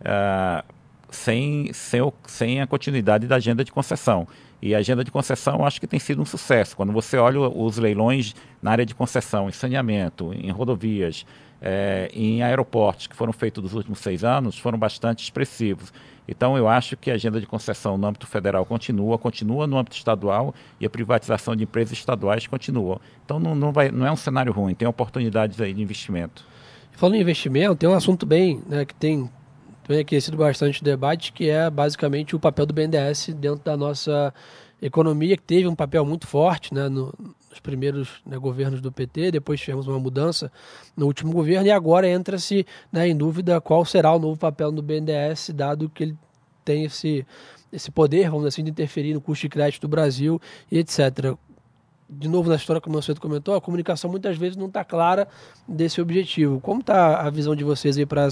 S4: uh, sem, sem, sem a continuidade da agenda de concessão. E a agenda de concessão acho que tem sido um sucesso. Quando você olha os leilões na área de concessão, em saneamento, em rodovias, é, em aeroportos que foram feitos nos últimos seis anos, foram bastante expressivos. Então, eu acho que a agenda de concessão no âmbito federal continua, continua no âmbito estadual e a privatização de empresas estaduais continua. Então, não, não, vai, não é um cenário ruim, tem oportunidades aí de investimento.
S2: Falando em investimento, tem um assunto bem né, que tem tem aquecido bastante o debate, que é basicamente o papel do BNDES dentro da nossa economia, que teve um papel muito forte né, no, nos primeiros né, governos do PT, depois tivemos uma mudança no último governo, e agora entra-se né, em dúvida qual será o novo papel do BNDES, dado que ele tem esse, esse poder, vamos dizer assim, de interferir no custo de crédito do Brasil e etc de novo na história, como o Mancedo comentou, a comunicação muitas vezes não está clara desse objetivo. Como está a visão de vocês aí para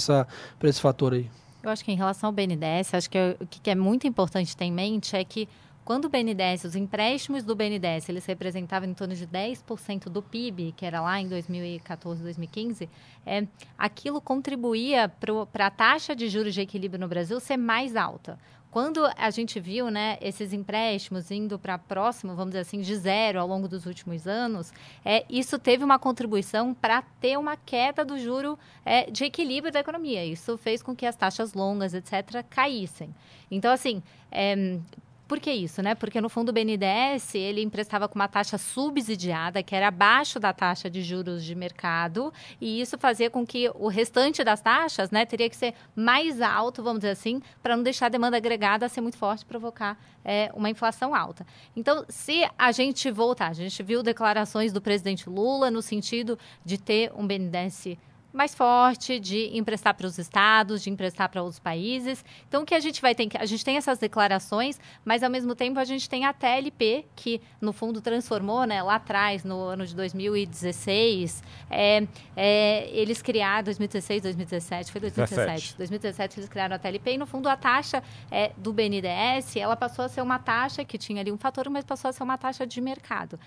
S2: esse fator aí?
S3: Eu acho que em relação ao BNDES, acho que o que é muito importante ter em mente é que quando o BNDES, os empréstimos do BNDES, eles representavam em torno de 10% do PIB, que era lá em 2014, 2015, é, aquilo contribuía para a taxa de juros de equilíbrio no Brasil ser mais alta. Quando a gente viu né, esses empréstimos indo para próximo, vamos dizer assim, de zero ao longo dos últimos anos, é, isso teve uma contribuição para ter uma queda do juro é, de equilíbrio da economia. Isso fez com que as taxas longas, etc., caíssem. Então, assim, é, por que isso, né? Porque no fundo o BNDES ele emprestava com uma taxa subsidiada, que era abaixo da taxa de juros de mercado, e isso fazia com que o restante das taxas, né, teria que ser mais alto, vamos dizer assim, para não deixar a demanda agregada ser muito forte, provocar é, uma inflação alta. Então, se a gente voltar, a gente viu declarações do presidente Lula no sentido de ter um BNDES mais forte de emprestar para os estados, de emprestar para outros países. Então, o que a gente vai ter? A gente tem essas declarações, mas ao mesmo tempo a gente tem a TLP, que no fundo transformou, né, lá atrás, no ano de 2016, é, é, eles criaram, 2016, 2017, foi 2017. 17. 2017 eles criaram a TLP e no fundo a taxa é, do BNDES, ela passou a ser uma taxa que tinha ali um fator, mas passou a ser uma taxa de mercado.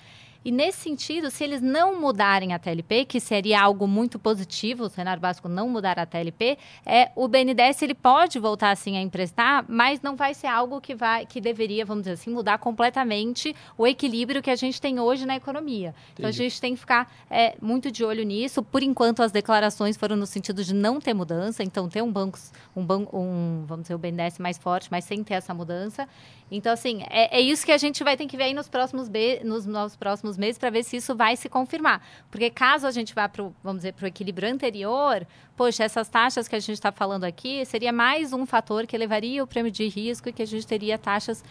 S3: E nesse sentido, se eles não mudarem a TLP, que seria algo muito positivo, o cenário básico não mudar a TLP, é, o BNDES ele pode voltar assim a emprestar, mas não vai ser algo que vai que deveria, vamos dizer assim, mudar completamente o equilíbrio que a gente tem hoje na economia. Entendi. Então a gente tem que ficar é, muito de olho nisso. Por enquanto as declarações foram no sentido de não ter mudança, então ter um banco, um banco, um, vamos dizer, o BNDES mais forte, mas sem ter essa mudança. Então, assim, é, é isso que a gente vai ter que ver aí nos próximos, nos, nos próximos meses para ver se isso vai se confirmar. Porque caso a gente vá para vamos dizer, para o equilíbrio anterior, poxa, essas taxas que a gente está falando aqui seria mais um fator que elevaria o prêmio de risco e que a gente teria taxas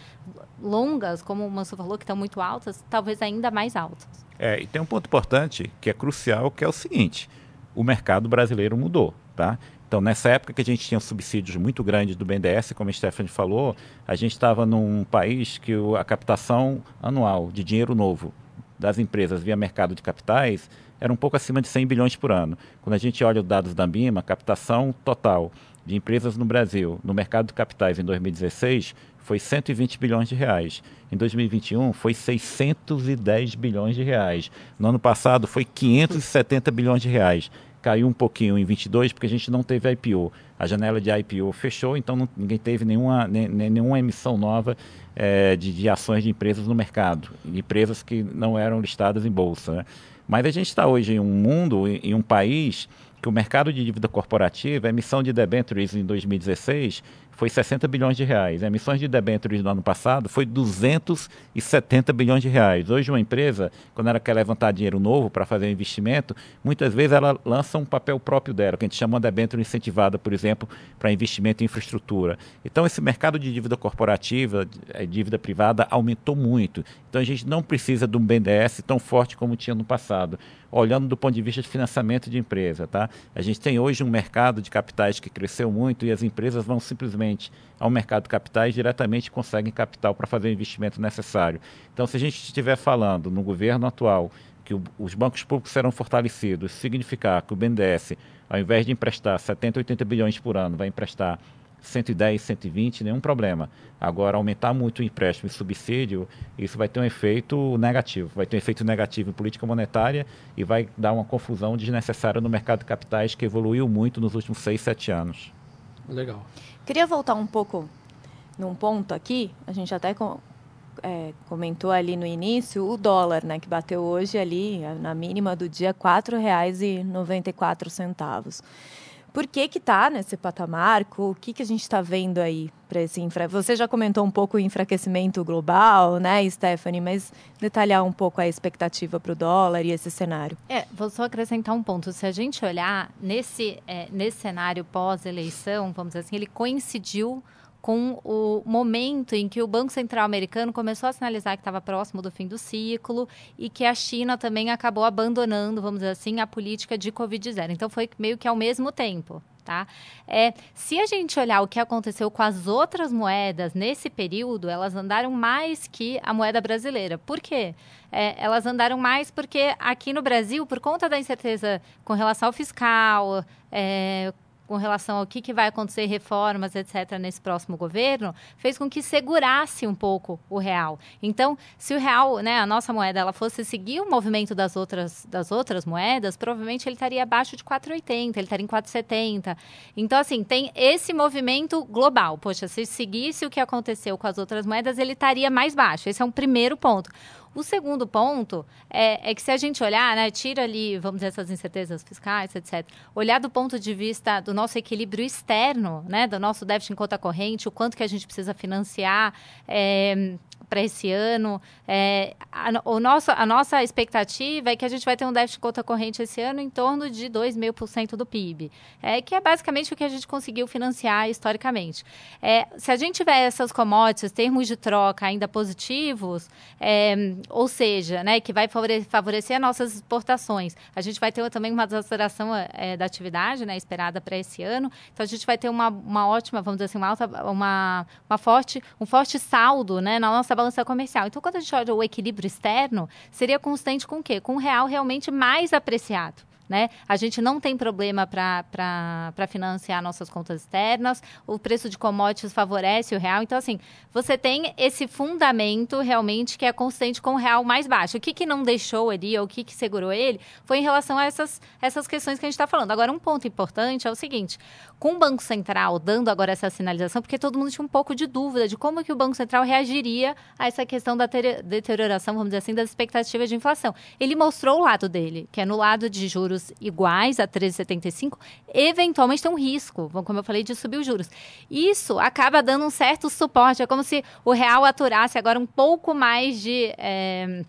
S3: longas, como o Manso falou, que estão muito altas, talvez ainda mais altas.
S4: É, e tem um ponto importante que é crucial, que é o seguinte: o mercado brasileiro mudou, tá? Então, nessa época que a gente tinha subsídios muito grandes do BNDES, como a Stephanie falou, a gente estava num país que a captação anual de dinheiro novo das empresas via mercado de capitais era um pouco acima de 100 bilhões por ano. Quando a gente olha os dados da BIMA, a captação total de empresas no Brasil, no mercado de capitais em 2016, foi 120 bilhões de reais. Em 2021 foi 610 bilhões de reais. No ano passado foi 570 bilhões de reais caiu um pouquinho em 22 porque a gente não teve IPO. A janela de IPO fechou, então não, ninguém teve nenhuma, nem, nenhuma emissão nova é, de, de, ações de empresas no mercado, empresas que não eram listadas em bolsa. Né? Mas a gente está hoje em um mundo, em, em um país que o mercado de dívida corporativa, a emissão de debentures em 2016 foi 60 bilhões de reais. Emissões de debêntures no ano passado foi 270 bilhões de reais. Hoje uma empresa, quando ela quer levantar dinheiro novo para fazer um investimento, muitas vezes ela lança um papel próprio dela, que a gente chama de debênture incentivada, por exemplo, para investimento em infraestrutura. Então esse mercado de dívida corporativa, eh, dívida privada, aumentou muito. Então a gente não precisa de um BNDES tão forte como tinha no passado olhando do ponto de vista de financiamento de empresa. Tá? A gente tem hoje um mercado de capitais que cresceu muito e as empresas vão simplesmente ao mercado de capitais diretamente conseguem capital para fazer o investimento necessário. Então, se a gente estiver falando no governo atual que o, os bancos públicos serão fortalecidos, significar que o BNDES, ao invés de emprestar 70, 80 bilhões por ano, vai emprestar 110, 120, nenhum problema. Agora, aumentar muito o empréstimo e subsídio, isso vai ter um efeito negativo. Vai ter um efeito negativo em política monetária e vai dar uma confusão desnecessária no mercado de capitais que evoluiu muito nos últimos 6, 7 anos.
S2: Legal.
S1: Queria voltar um pouco num ponto aqui, a gente até é, comentou ali no início, o dólar, né, que bateu hoje ali, na mínima do dia, R$ 4,94. Por que que está nesse patamar? O que, que a gente está vendo aí para esse infra? Você já comentou um pouco o enfraquecimento global, né, Stephanie? Mas detalhar um pouco a expectativa para o dólar e esse cenário.
S3: É, vou só acrescentar um ponto. Se a gente olhar nesse, é, nesse cenário pós-eleição, vamos dizer assim, ele coincidiu com o momento em que o Banco Central americano começou a sinalizar que estava próximo do fim do ciclo e que a China também acabou abandonando, vamos dizer assim, a política de Covid-0. Então, foi meio que ao mesmo tempo. Tá? É, se a gente olhar o que aconteceu com as outras moedas nesse período, elas andaram mais que a moeda brasileira. Por quê? É, elas andaram mais porque aqui no Brasil, por conta da incerteza com relação ao fiscal, é, com relação ao que, que vai acontecer, reformas, etc., nesse próximo governo, fez com que segurasse um pouco o real. Então, se o real, né, a nossa moeda, ela fosse seguir o movimento das outras, das outras moedas, provavelmente ele estaria abaixo de 4,80, ele estaria em 4,70. Então, assim, tem esse movimento global. Poxa, se seguisse o que aconteceu com as outras moedas, ele estaria mais baixo. Esse é um primeiro ponto. O segundo ponto é, é, que se a gente olhar, né, tira ali, vamos dizer, essas incertezas fiscais, etc., olhar do ponto de vista do nosso equilíbrio externo, né, do nosso déficit em conta corrente, o quanto que a gente precisa financiar, é, para esse ano. É, a, o nosso, a nossa expectativa é que a gente vai ter um déficit de conta corrente esse ano em torno de 2,5% do PIB, é, que é basicamente o que a gente conseguiu financiar historicamente. É, se a gente tiver essas commodities, termos de troca ainda positivos, é, ou seja, né, que vai favorecer as nossas exportações, a gente vai ter também uma desaceleração é, da atividade né, esperada para esse ano, então a gente vai ter uma, uma ótima, vamos dizer assim, uma, alta, uma, uma forte, um forte saldo né, na nossa balança comercial. Então, quando a gente olha o equilíbrio externo, seria constante com o quê? Com o real realmente mais apreciado. Né? A gente não tem problema para financiar nossas contas externas, o preço de commodities favorece o real. Então, assim, você tem esse fundamento realmente que é constante com o real mais baixo. O que, que não deixou ali, ou o que, que segurou ele, foi em relação a essas, essas questões que a gente está falando. Agora, um ponto importante é o seguinte: com o Banco Central dando agora essa sinalização, porque todo mundo tinha um pouco de dúvida de como que o Banco Central reagiria a essa questão da deterioração, vamos dizer assim, das expectativas de inflação. Ele mostrou o lado dele, que é no lado de juros juros iguais a 13,75, eventualmente tem um risco, como eu falei, de subir os juros. Isso acaba dando um certo suporte, é como se o real aturasse agora um pouco mais de. É,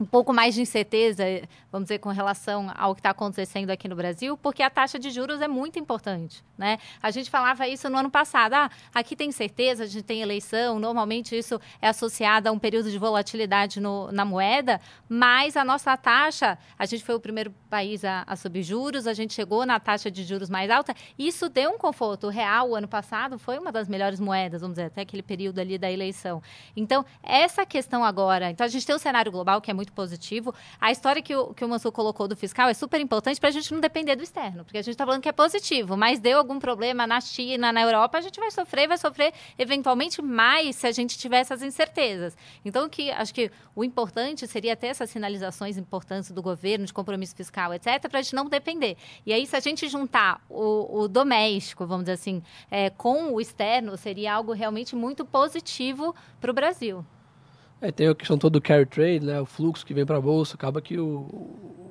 S3: um pouco mais de incerteza, vamos dizer, com relação ao que está acontecendo aqui no Brasil, porque a taxa de juros é muito importante. Né? A gente falava isso no ano passado. Ah, aqui tem certeza, a gente tem eleição, normalmente isso é associado a um período de volatilidade no, na moeda, mas a nossa taxa, a gente foi o primeiro país a, a subir juros, a gente chegou na taxa de juros mais alta, isso deu um conforto. O real, o ano passado, foi uma das melhores moedas, vamos dizer, até aquele período ali da eleição. Então, essa questão agora, então a gente tem um cenário global que é muito positivo. A história que o, que o Mansur colocou do fiscal é super importante para a gente não depender do externo, porque a gente está falando que é positivo, mas deu algum problema na China, na Europa, a gente vai sofrer, vai sofrer eventualmente mais se a gente tiver essas incertezas. Então, que acho que o importante seria ter essas sinalizações importantes do governo de compromisso fiscal, etc., para a gente não depender. E aí, se a gente juntar o, o doméstico, vamos dizer assim, é, com o externo, seria algo realmente muito positivo para o Brasil.
S2: É, tem a questão toda do carry trade, né? O fluxo que vem para a bolsa, acaba que o,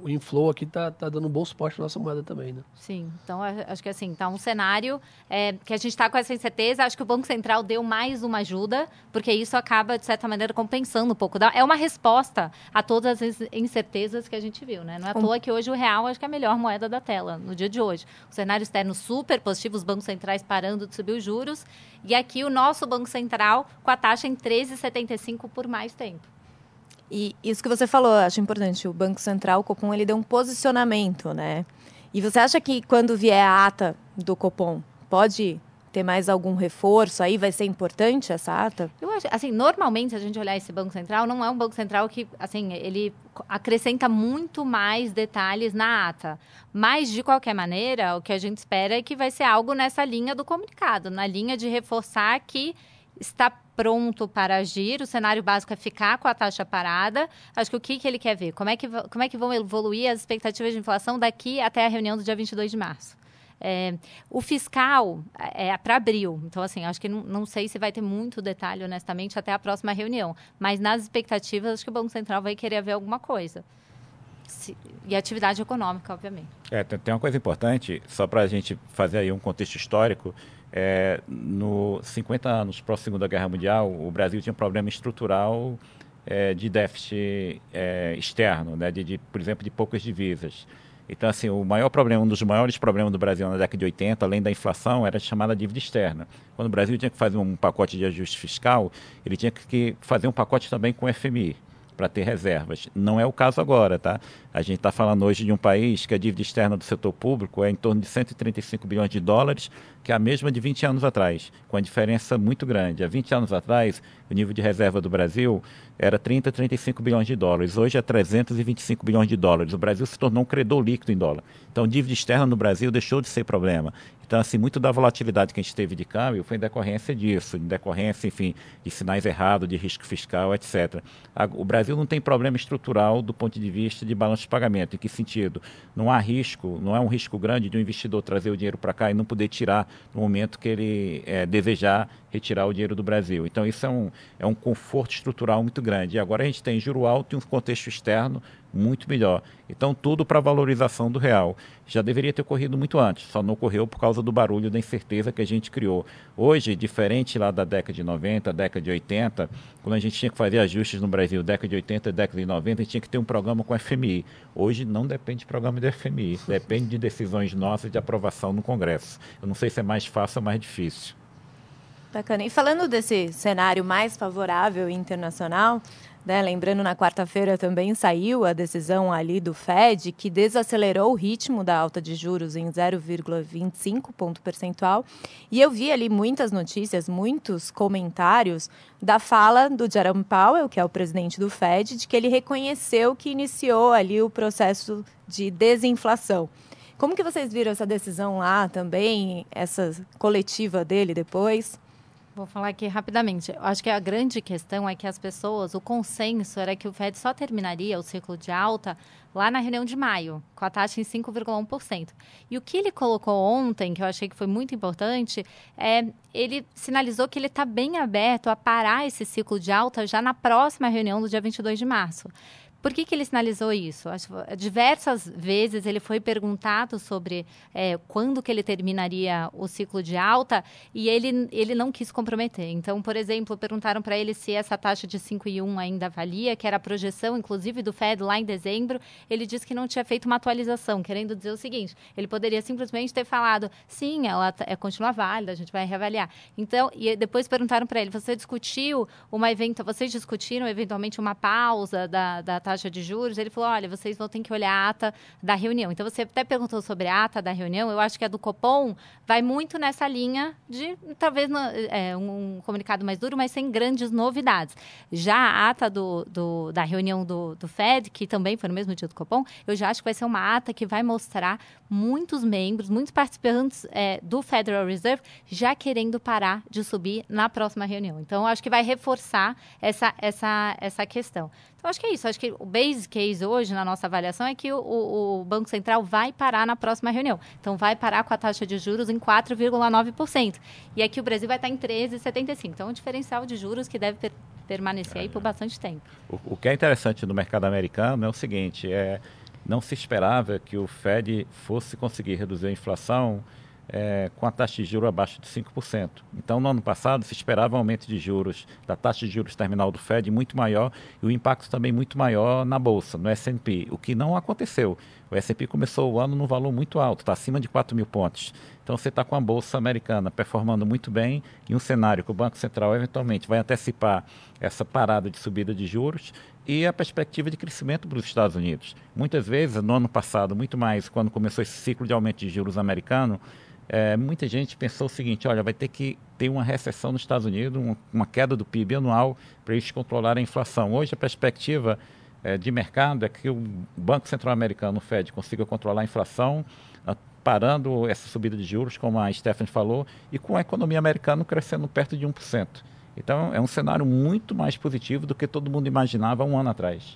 S2: o inflow aqui tá, tá dando um bom suporte na nossa moeda também, né?
S3: Sim, então acho que assim, tá um cenário é, que a gente está com essa incerteza. Acho que o Banco Central deu mais uma ajuda, porque isso acaba, de certa maneira, compensando um pouco. É uma resposta a todas as incertezas que a gente viu, né? Não é à toa que hoje o real acho que é a melhor moeda da tela, no dia de hoje. O cenário externo super positivo, os bancos centrais parando de subir os juros, e aqui o nosso Banco Central com a taxa em 13,75 por mais tempo.
S1: E isso que você falou, acho importante. O Banco Central, o Copom, ele deu um posicionamento, né? E você acha que quando vier a ata do Copom, pode ter mais algum reforço aí? Vai ser importante essa ata?
S3: Eu acho, assim, normalmente, se a gente olhar esse Banco Central, não é um Banco Central que, assim, ele acrescenta muito mais detalhes na ata. Mas, de qualquer maneira, o que a gente espera é que vai ser algo nessa linha do comunicado, na linha de reforçar que está pronto para agir, o cenário básico é ficar com a taxa parada. Acho que o que, que ele quer ver? Como é que, como é que vão evoluir as expectativas de inflação daqui até a reunião do dia 22 de março? É, o fiscal é, é para abril, então assim, acho que não, não, sei se vai ter muito detalhe, honestamente, até a próxima reunião. Mas nas expectativas, acho que o Banco Central vai querer ver alguma coisa. Se, e atividade econômica, obviamente.
S4: É, tem uma coisa importante, só para a gente fazer aí um contexto histórico. É, no 50 anos pós Segunda Guerra Mundial, o Brasil tinha um problema estrutural é, de déficit é, externo, né, de, de, por exemplo, de poucas divisas. Então, assim, o maior problema, um dos maiores problemas do Brasil na década de 80, além da inflação, era a chamada dívida externa. Quando o Brasil tinha que fazer um pacote de ajuste fiscal, ele tinha que fazer um pacote também com o FMI para ter reservas. Não é o caso agora, tá? A gente está falando hoje de um país que a dívida externa do setor público é em torno de 135 bilhões de dólares, que é a mesma de 20 anos atrás, com a diferença muito grande. Há 20 anos atrás, o nível de reserva do Brasil era 30, 35 bilhões de dólares. Hoje é 325 bilhões de dólares. O Brasil se tornou um credor líquido em dólar. Então, dívida externa no Brasil deixou de ser problema. Então, assim, muito da volatilidade que a gente teve de câmbio foi em decorrência disso, em decorrência, enfim, de sinais errados, de risco fiscal, etc. O Brasil não tem problema estrutural do ponto de vista de balanço de pagamento. Em que sentido? Não há risco, não é um risco grande de um investidor trazer o dinheiro para cá e não poder tirar no momento que ele é, desejar retirar o dinheiro do Brasil. Então, isso é um, é um conforto estrutural muito grande. E agora a gente tem juro alto e um contexto externo muito melhor. Então, tudo para valorização do real. Já deveria ter ocorrido muito antes, só não ocorreu por causa do barulho da incerteza que a gente criou. Hoje, diferente lá da década de 90, década de 80, quando a gente tinha que fazer ajustes no Brasil, década de 80, década de 90, a gente tinha que ter um programa com o FMI. Hoje não depende de programa do FMI, depende de decisões nossas de aprovação no Congresso. Eu não sei se é mais fácil ou mais difícil.
S1: Bacana. E falando desse cenário mais favorável internacional, né, lembrando, na quarta-feira também saiu a decisão ali do Fed, que desacelerou o ritmo da alta de juros em 0,25 ponto percentual. E eu vi ali muitas notícias, muitos comentários da fala do Jerome Powell, que é o presidente do Fed, de que ele reconheceu que iniciou ali o processo de desinflação. Como que vocês viram essa decisão lá também, essa coletiva dele depois?
S3: Vou falar aqui rapidamente. Eu acho que a grande questão é que as pessoas, o consenso era que o Fed só terminaria o ciclo de alta lá na reunião de maio, com a taxa em 5,1%. E o que ele colocou ontem, que eu achei que foi muito importante, é ele sinalizou que ele está bem aberto a parar esse ciclo de alta já na próxima reunião do dia 22 de março. Por que, que ele sinalizou isso? Acho, diversas vezes ele foi perguntado sobre é, quando que ele terminaria o ciclo de alta e ele, ele não quis comprometer. Então, por exemplo, perguntaram para ele se essa taxa de 5,1 ainda valia, que era a projeção, inclusive, do Fed lá em dezembro. Ele disse que não tinha feito uma atualização, querendo dizer o seguinte, ele poderia simplesmente ter falado, sim, ela é, continua válida, a gente vai reavaliar. Então, e depois perguntaram para ele, você discutiu uma evento, vocês discutiram eventualmente uma pausa da, da taxa de juros, ele falou: olha, vocês vão ter que olhar a ata da reunião. Então, você até perguntou sobre a ata da reunião. Eu acho que a do Copom vai muito nessa linha de talvez é, um comunicado mais duro, mas sem grandes novidades. Já a ata do, do, da reunião do, do Fed, que também foi no mesmo dia do Copom, eu já acho que vai ser uma ata que vai mostrar muitos membros, muitos participantes é, do Federal Reserve já querendo parar de subir na próxima reunião. Então, acho que vai reforçar essa, essa, essa questão. Então, acho que é isso. Acho que o base case hoje, na nossa avaliação, é que o, o, Banco Central vai parar na próxima reunião. Então, vai parar com a taxa de juros em 4,9%. E aqui o Brasil vai estar em 13,75%. Então, um diferencial de juros que deve per permanecer aí por bastante tempo.
S4: O, o que é interessante no mercado americano é o seguinte, é, não se esperava que o Fed fosse conseguir reduzir a inflação é, com a taxa de juros abaixo de 5%. Então, no ano passado, se esperava um aumento de juros, da taxa de juros terminal do Fed muito maior e o impacto também muito maior na Bolsa, no S&P, o que não aconteceu. O S&P começou o ano num valor muito alto, está acima de 4 mil pontos. Então, você está com a Bolsa americana performando muito bem em um cenário que o Banco Central eventualmente vai antecipar essa parada de subida de juros e a perspectiva de crescimento para os Estados Unidos. Muitas vezes, no ano passado, muito mais, quando começou esse ciclo de aumento de juros americano, é, muita gente pensou o seguinte: olha, vai ter que ter uma recessão nos Estados Unidos, uma, uma queda do PIB anual para eles controlarem a inflação. Hoje, a perspectiva é, de mercado é que o Banco Central Americano, o Fed, consiga controlar a inflação, parando essa subida de juros, como a Stephanie falou, e com a economia americana crescendo perto de 1%. Então, é um cenário muito mais positivo do que todo mundo imaginava um ano atrás.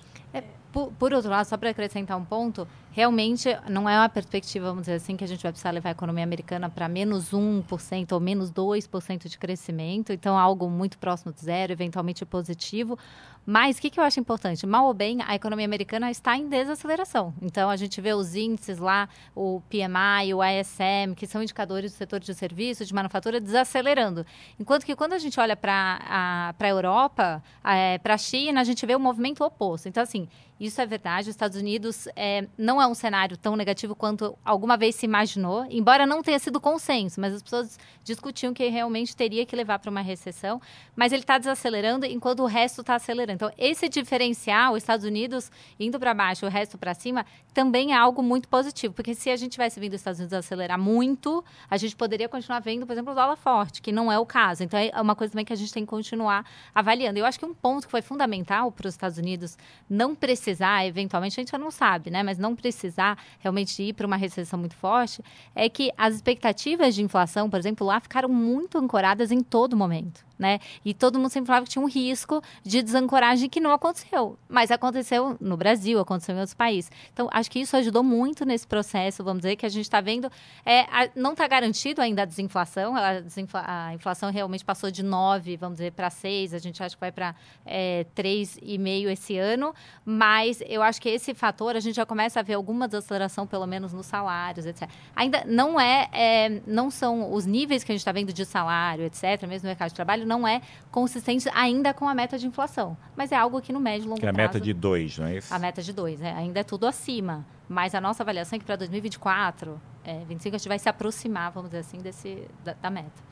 S3: Por, por, outro lado, só para acrescentar um ponto, realmente não é uma perspectiva, vamos dizer assim, que a gente vai precisar levar a economia americana para menos 1% ou menos 2% de crescimento, então algo muito próximo de zero, eventualmente positivo. Mas o que, que eu acho importante? Mal ou bem, a economia americana está em desaceleração. Então, a gente vê os índices lá, o PMI, o ISM, que são indicadores do setor de serviços, de manufatura, desacelerando. Enquanto que quando a gente olha para a Europa, é, para a China, a gente vê o movimento oposto. Então, assim, isso é verdade. Os Estados Unidos é, não é um cenário tão negativo quanto alguma vez se imaginou, embora não tenha sido consenso, mas as pessoas discutiam que realmente teria que levar para uma recessão. Mas ele está desacelerando enquanto o resto está acelerando. Então, esse diferencial, os Estados Unidos indo para baixo, o resto para cima, também é algo muito positivo, porque se a gente tivesse vindo os Estados Unidos acelerar muito, a gente poderia continuar vendo, por exemplo, o dólar forte, que não é o caso. Então, é uma coisa também que a gente tem que continuar avaliando. Eu acho que um ponto que foi fundamental para os Estados Unidos não precisar, eventualmente, a gente não sabe, né, mas não precisar realmente ir para uma recessão muito forte, é que as expectativas de inflação, por exemplo, lá ficaram muito ancoradas em todo momento né? E todo mundo sempre falava que tinha um risco de desancoragem que não aconteceu. Mas aconteceu no Brasil, aconteceu em outros países. Então, acho que isso ajudou muito nesse processo, vamos dizer, que a gente está vendo. É, a, não está garantido ainda a desinflação. A, desinfla, a, inflação realmente passou de 9, vamos dizer, para 6. A gente acha que vai para é, 3,5 esse ano. Mas eu acho que esse fator, a gente já começa a ver alguma desaceleração, pelo menos nos salários, etc. Ainda não é, é não são os níveis que a gente está vendo de salário, etc., mesmo no mercado de trabalho, não é consistente ainda com a meta de inflação. Mas é algo que no médio e longo prazo...
S4: Que é a meta de 2, não é isso?
S3: A meta de 2, é, ainda é tudo acima. Mas a nossa avaliação é que para 2024, é, 25, a gente vai se aproximar, vamos dizer assim, desse, da, da meta.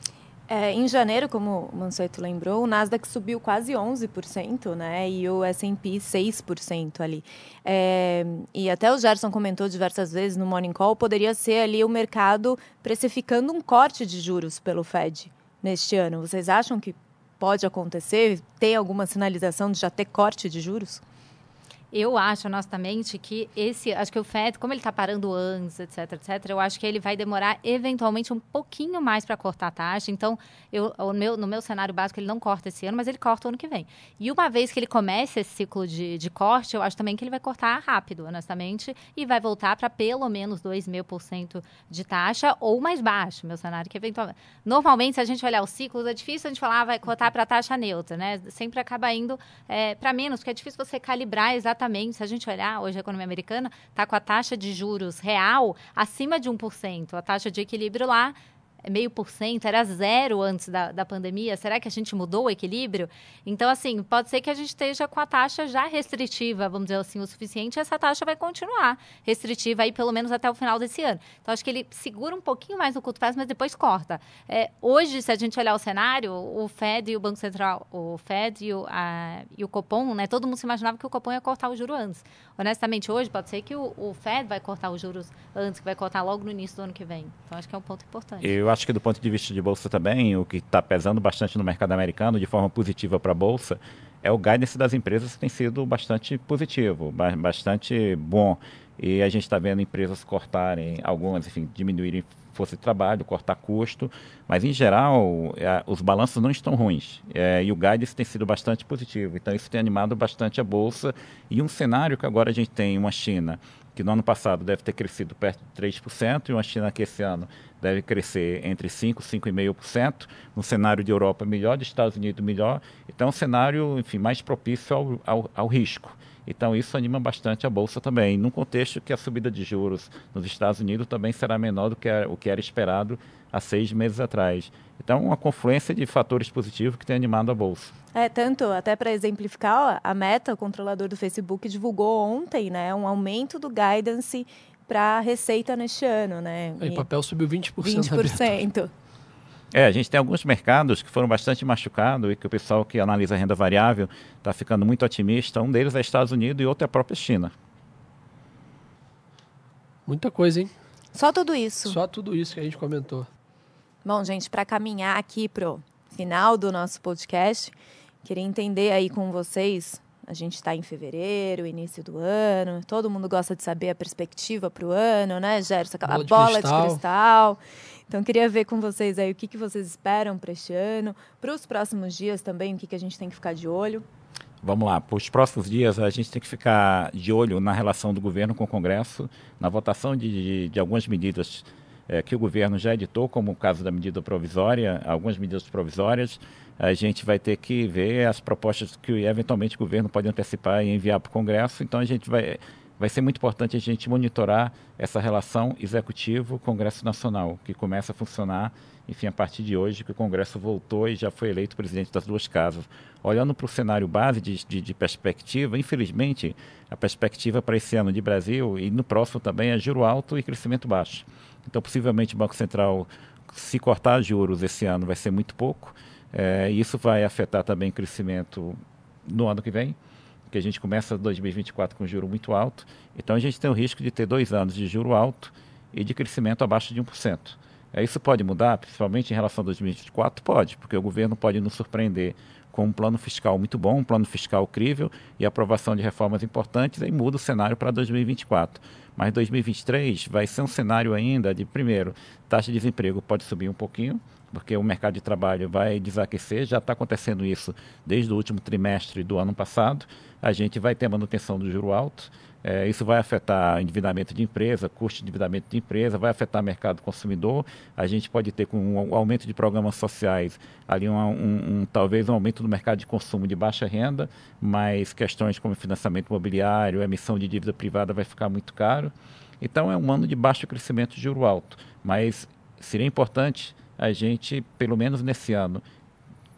S1: É, em janeiro, como o Mansueto lembrou, o Nasdaq subiu quase 11%, né? E o S&P 6% ali. É, e até o Gerson comentou diversas vezes no Morning Call, poderia ser ali o mercado precificando um corte de juros pelo Fed neste ano. Vocês acham que pode acontecer? Tem alguma sinalização de já ter corte de juros?
S3: Eu acho, honestamente, que esse. Acho que o FED, como ele está parando antes, etc, etc, eu acho que ele vai demorar eventualmente um pouquinho mais para cortar a taxa. Então, eu, o meu, no meu cenário básico, ele não corta esse ano, mas ele corta o ano que vem. E uma vez que ele começa esse ciclo de, de corte, eu acho também que ele vai cortar rápido, honestamente, e vai voltar para pelo menos 2,5% de taxa ou mais baixo, meu cenário, que eventualmente. Normalmente, se a gente olhar os ciclos, é difícil a gente falar, ah, vai cortar para taxa neutra, né? Sempre acaba indo é, para menos, porque é difícil você calibrar exatamente exatamente, se a gente olhar hoje a economia americana, está com a taxa de juros real acima de 1%. A taxa de equilíbrio lá meio por cento, era zero antes da, da pandemia. Será que a gente mudou o equilíbrio? Então, assim, pode ser que a gente esteja com a taxa já restritiva, vamos dizer assim, o suficiente, essa taxa vai continuar restritiva aí pelo menos até o final desse ano. Então, acho que ele segura um pouquinho mais no curto prazo, mas depois corta. É, hoje, se a gente olhar o cenário, o Fed e o Banco Central, o Fed e o, a, e o Copom, né, todo mundo se imaginava que o Copom ia cortar o juro antes. Honestamente, hoje pode ser que o, o Fed vai cortar os juros antes, que vai cortar logo no início do ano que vem. Então, acho que é um ponto importante.
S4: Eu acho que do ponto de vista de bolsa também, o que está pesando bastante no mercado americano de forma positiva para a bolsa é o guidance das empresas que tem sido bastante positivo, bastante bom. E a gente está vendo empresas cortarem, algumas, enfim, diminuírem força de trabalho, cortar custo, mas em geral é, os balanços não estão ruins é, e o guidance tem sido bastante positivo. Então isso tem animado bastante a bolsa e um cenário que agora a gente tem uma China que no ano passado deve ter crescido perto de 3%, e uma China que esse ano deve crescer entre 5% e 5,5%, no cenário de Europa melhor, de Estados Unidos melhor, então é um cenário, enfim, mais propício ao, ao, ao risco. Então isso anima bastante a bolsa também, num contexto que a subida de juros nos Estados Unidos também será menor do que o que era esperado há seis meses atrás. Então, uma confluência de fatores positivos que tem animado a bolsa.
S1: É, tanto, até para exemplificar, a Meta, o controlador do Facebook, divulgou ontem né, um aumento do guidance para a receita neste ano. Né?
S2: E o papel subiu 20%.
S1: 20%.
S4: É, a gente tem alguns mercados que foram bastante machucados e que o pessoal que analisa a renda variável está ficando muito otimista. Um deles é Estados Unidos e outro é a própria China.
S2: Muita coisa, hein?
S1: Só tudo isso?
S2: Só tudo isso que a gente comentou.
S1: Bom, gente, para caminhar aqui pro final do nosso podcast, queria entender aí com vocês. A gente está em fevereiro, início do ano, todo mundo gosta de saber a perspectiva para o ano, né, Gerson? Aquela bola, de, bola cristal. de cristal. Então, queria ver com vocês aí o que, que vocês esperam para este ano, para os próximos dias também, o que, que a gente tem que ficar de olho.
S4: Vamos lá, para os próximos dias a gente tem que ficar de olho na relação do governo com o Congresso, na votação de, de, de algumas medidas é, que o governo já editou, como o caso da medida provisória, algumas medidas provisórias. A gente vai ter que ver as propostas que eventualmente o governo pode antecipar e enviar para o Congresso. Então a gente vai vai ser muito importante a gente monitorar essa relação executivo-Congresso Nacional, que começa a funcionar, enfim, a partir de hoje, que o Congresso voltou e já foi eleito presidente das duas casas. Olhando para o cenário base de, de, de, perspectiva, infelizmente, a perspectiva para esse ano de Brasil e no próximo também é juro alto e crescimento baixo. Então, possivelmente, o Banco Central, se cortar juros esse ano, vai ser muito pouco. É, isso vai afetar também o crescimento no ano que vem que a gente começa 2024 com juro muito alto. Então a gente tem o risco de ter dois anos de juro alto e de crescimento abaixo de 1%. É, isso pode mudar, principalmente em relação a 2024? Pode, porque o governo pode nos surpreender com um plano fiscal muito bom, um plano fiscal crível e aprovação de reformas importantes, aí muda o cenário para 2024. Mas 2023 vai ser um cenário ainda de, primeiro, taxa de desemprego pode subir um pouquinho, porque o mercado de trabalho vai desaquecer, já está acontecendo isso desde o último trimestre do ano passado. A gente vai ter manutenção do juro alto, é, isso vai afetar endividamento de empresa, custo de endividamento de empresa, vai afetar mercado consumidor. A gente pode ter, com o aumento de programas sociais, ali um, um, um, talvez um aumento do mercado de consumo de baixa renda, mas questões como financiamento imobiliário, emissão de dívida privada vai ficar muito caro. Então é um ano de baixo crescimento de juro alto, mas seria importante a gente, pelo menos nesse ano,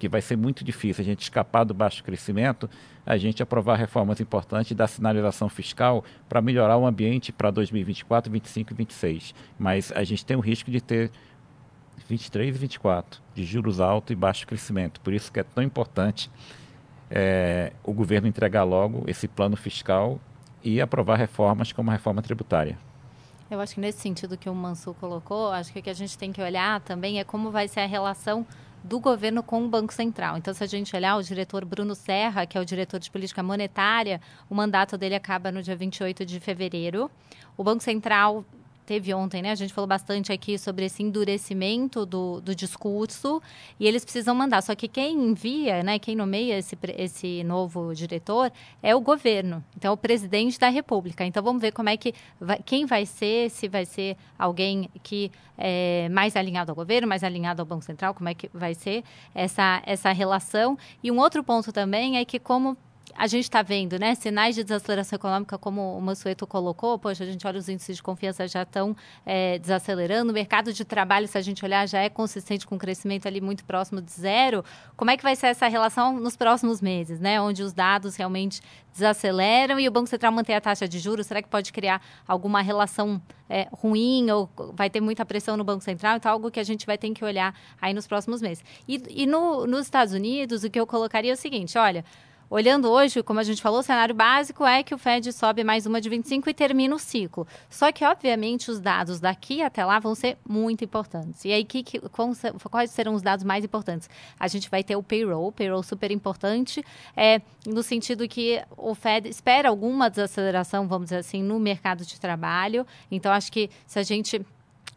S4: que vai ser muito difícil a gente escapar do baixo crescimento, a gente aprovar reformas importantes da sinalização fiscal para melhorar o ambiente para 2024, 2025 e 2026. Mas a gente tem o risco de ter 23 e 24 de juros altos e baixo crescimento. Por isso que é tão importante é, o governo entregar logo esse plano fiscal e aprovar reformas como a reforma tributária.
S3: Eu acho que nesse sentido que o Mansur colocou, acho que o que a gente tem que olhar também é como vai ser a relação do governo com o Banco Central. Então, se a gente olhar o diretor Bruno Serra, que é o diretor de política monetária, o mandato dele acaba no dia 28 de fevereiro. O Banco Central teve ontem, né? A gente falou bastante aqui sobre esse endurecimento do, do discurso e eles precisam mandar. Só que quem envia, né? Quem nomeia esse, esse novo diretor é o governo. Então, é o presidente da República. Então, vamos ver como é que vai, quem vai ser, se vai ser alguém que é mais alinhado ao governo, mais alinhado ao Banco Central, como é que vai ser essa, essa relação. E um outro ponto também é que como a gente está vendo, né, sinais de desaceleração econômica, como o Mansueto colocou, poxa, a gente olha os índices de confiança já estão é, desacelerando, o mercado de trabalho, se a gente olhar, já é consistente com um crescimento ali muito próximo de zero. Como é que vai ser essa relação nos próximos meses, né, onde os dados realmente desaceleram e o Banco Central mantém a taxa de juros? Será que pode criar alguma relação é, ruim ou vai ter muita pressão no Banco Central? Então, algo que a gente vai ter que olhar aí nos próximos meses. E, e no, nos Estados Unidos, o que eu colocaria é o seguinte, olha... Olhando hoje, como a gente falou, o cenário básico é que o Fed sobe mais uma de 25 e termina o ciclo. Só que, obviamente, os dados daqui até lá vão ser muito importantes. E aí, que, que, quais serão os dados mais importantes? A gente vai ter o payroll, payroll super importante, é, no sentido que o Fed espera alguma desaceleração, vamos dizer assim, no mercado de trabalho. Então, acho que se a gente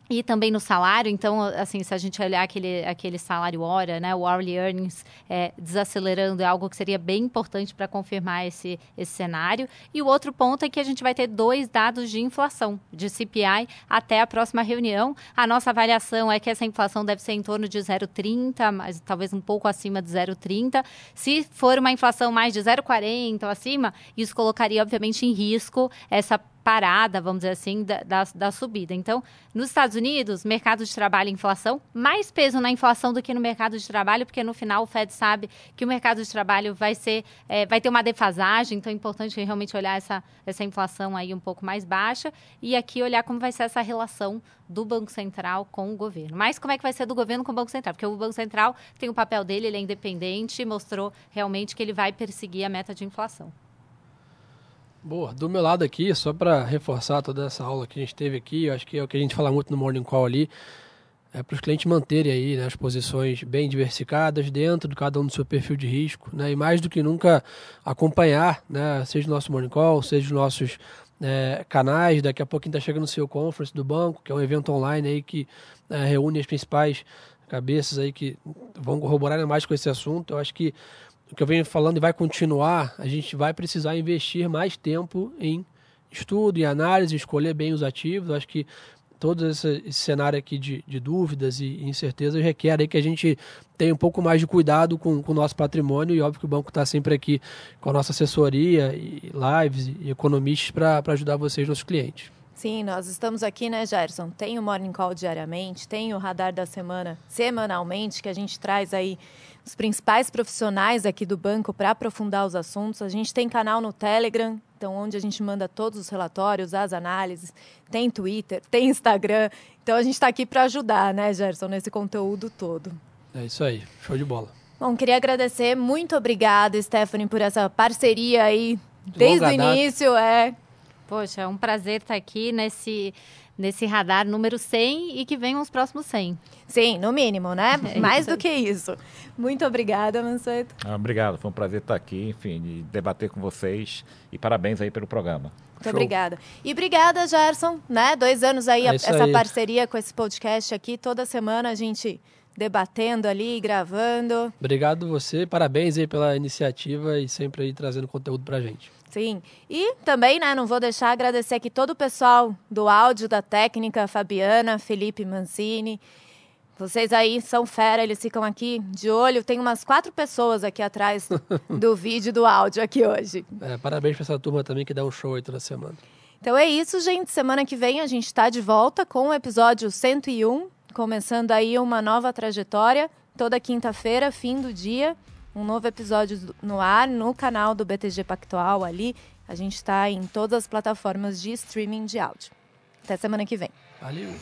S3: e também no salário, então, assim, se a gente olhar aquele, aquele salário hora, né, o hourly earnings é, desacelerando, é algo que seria bem importante para confirmar esse, esse cenário. E o outro ponto é que a gente vai ter dois dados de inflação, de CPI, até a próxima reunião. A nossa avaliação é que essa inflação deve ser em torno de 0,30, mas talvez um pouco acima de 0,30. Se for uma inflação mais de 0,40 ou acima, isso colocaria, obviamente, em risco essa parada, vamos dizer assim, da, da, da, subida. Então, nos Estados Unidos, mercado de trabalho e inflação, mais peso na inflação do que no mercado de trabalho, porque no final o Fed sabe que o mercado de trabalho vai ser, é, vai ter uma defasagem, então é importante realmente olhar essa, essa inflação aí um pouco mais baixa e aqui olhar como vai ser essa relação do Banco Central com o governo. Mas como é que vai ser do governo com o Banco Central? Porque o Banco Central tem o papel dele, ele é independente, mostrou realmente que ele vai perseguir a meta de inflação.
S2: Boa, do meu lado aqui, só para reforçar toda essa aula que a gente teve aqui, eu acho que é o que a gente fala muito no Morning Call ali, é para os clientes manterem aí né, as posições bem diversificadas dentro de cada um do seu perfil de risco, né, e mais do que nunca acompanhar, né, seja o nosso Morning Call, seja os nossos é, canais, daqui a pouquinho está chegando o seu Conference do banco, que é um evento online aí que é, reúne as principais cabeças aí que vão corroborar mais com esse assunto. Eu acho que o que eu venho falando e vai continuar, a gente vai precisar investir mais tempo em estudo, em análise, escolher bem os ativos. Acho que todo esse, esse cenário aqui de, de, dúvidas e incertezas requer aí que a gente tenha um pouco mais de cuidado com, com o nosso patrimônio e óbvio que o banco está sempre aqui com a nossa assessoria e lives e economistas para ajudar vocês, nossos clientes.
S1: Sim, nós estamos aqui, né, Gerson? Tem o Morning Call diariamente, tem o Radar da Semana semanalmente, que a gente traz aí os principais profissionais aqui do banco para aprofundar os assuntos. A gente tem canal no Telegram, então onde a gente manda todos os relatórios, as análises. Tem Twitter, tem Instagram. Então a gente está aqui para ajudar, né, Gerson, nesse conteúdo todo.
S2: É isso aí, show de bola.
S1: Bom, queria agradecer, muito obrigada, Stephanie, por essa parceria aí desde Longa o início. Data. É,
S3: Poxa, é um prazer estar aqui nesse, nesse radar número 100 e que venham os próximos 100.
S1: Sim, no mínimo, né? É Mais do que isso. Muito obrigada, Manceto.
S4: Ah, obrigado, foi um prazer estar aqui, enfim, de debater com vocês e parabéns aí pelo programa.
S1: Muito Show. obrigada. E obrigada, Gerson, né? Dois anos aí, é essa aí. parceria com esse podcast aqui. Toda semana a gente debatendo ali, gravando.
S2: Obrigado você, parabéns aí pela iniciativa e sempre aí trazendo conteúdo pra gente.
S1: Sim. E também, né, não vou deixar agradecer aqui todo o pessoal do áudio, da técnica, Fabiana, Felipe Mancini. Vocês aí são fera, eles ficam aqui de olho. Tem umas quatro pessoas aqui atrás do vídeo do áudio aqui hoje.
S2: É, parabéns para essa turma também que dá um show aí toda semana.
S1: Então é isso, gente. Semana que vem a gente está de volta com o episódio 101, começando aí uma nova trajetória. Toda quinta-feira, fim do dia um novo episódio no ar no canal do BTG Pactual ali. A gente está em todas as plataformas de streaming de áudio. Até semana que vem.
S2: Valeu!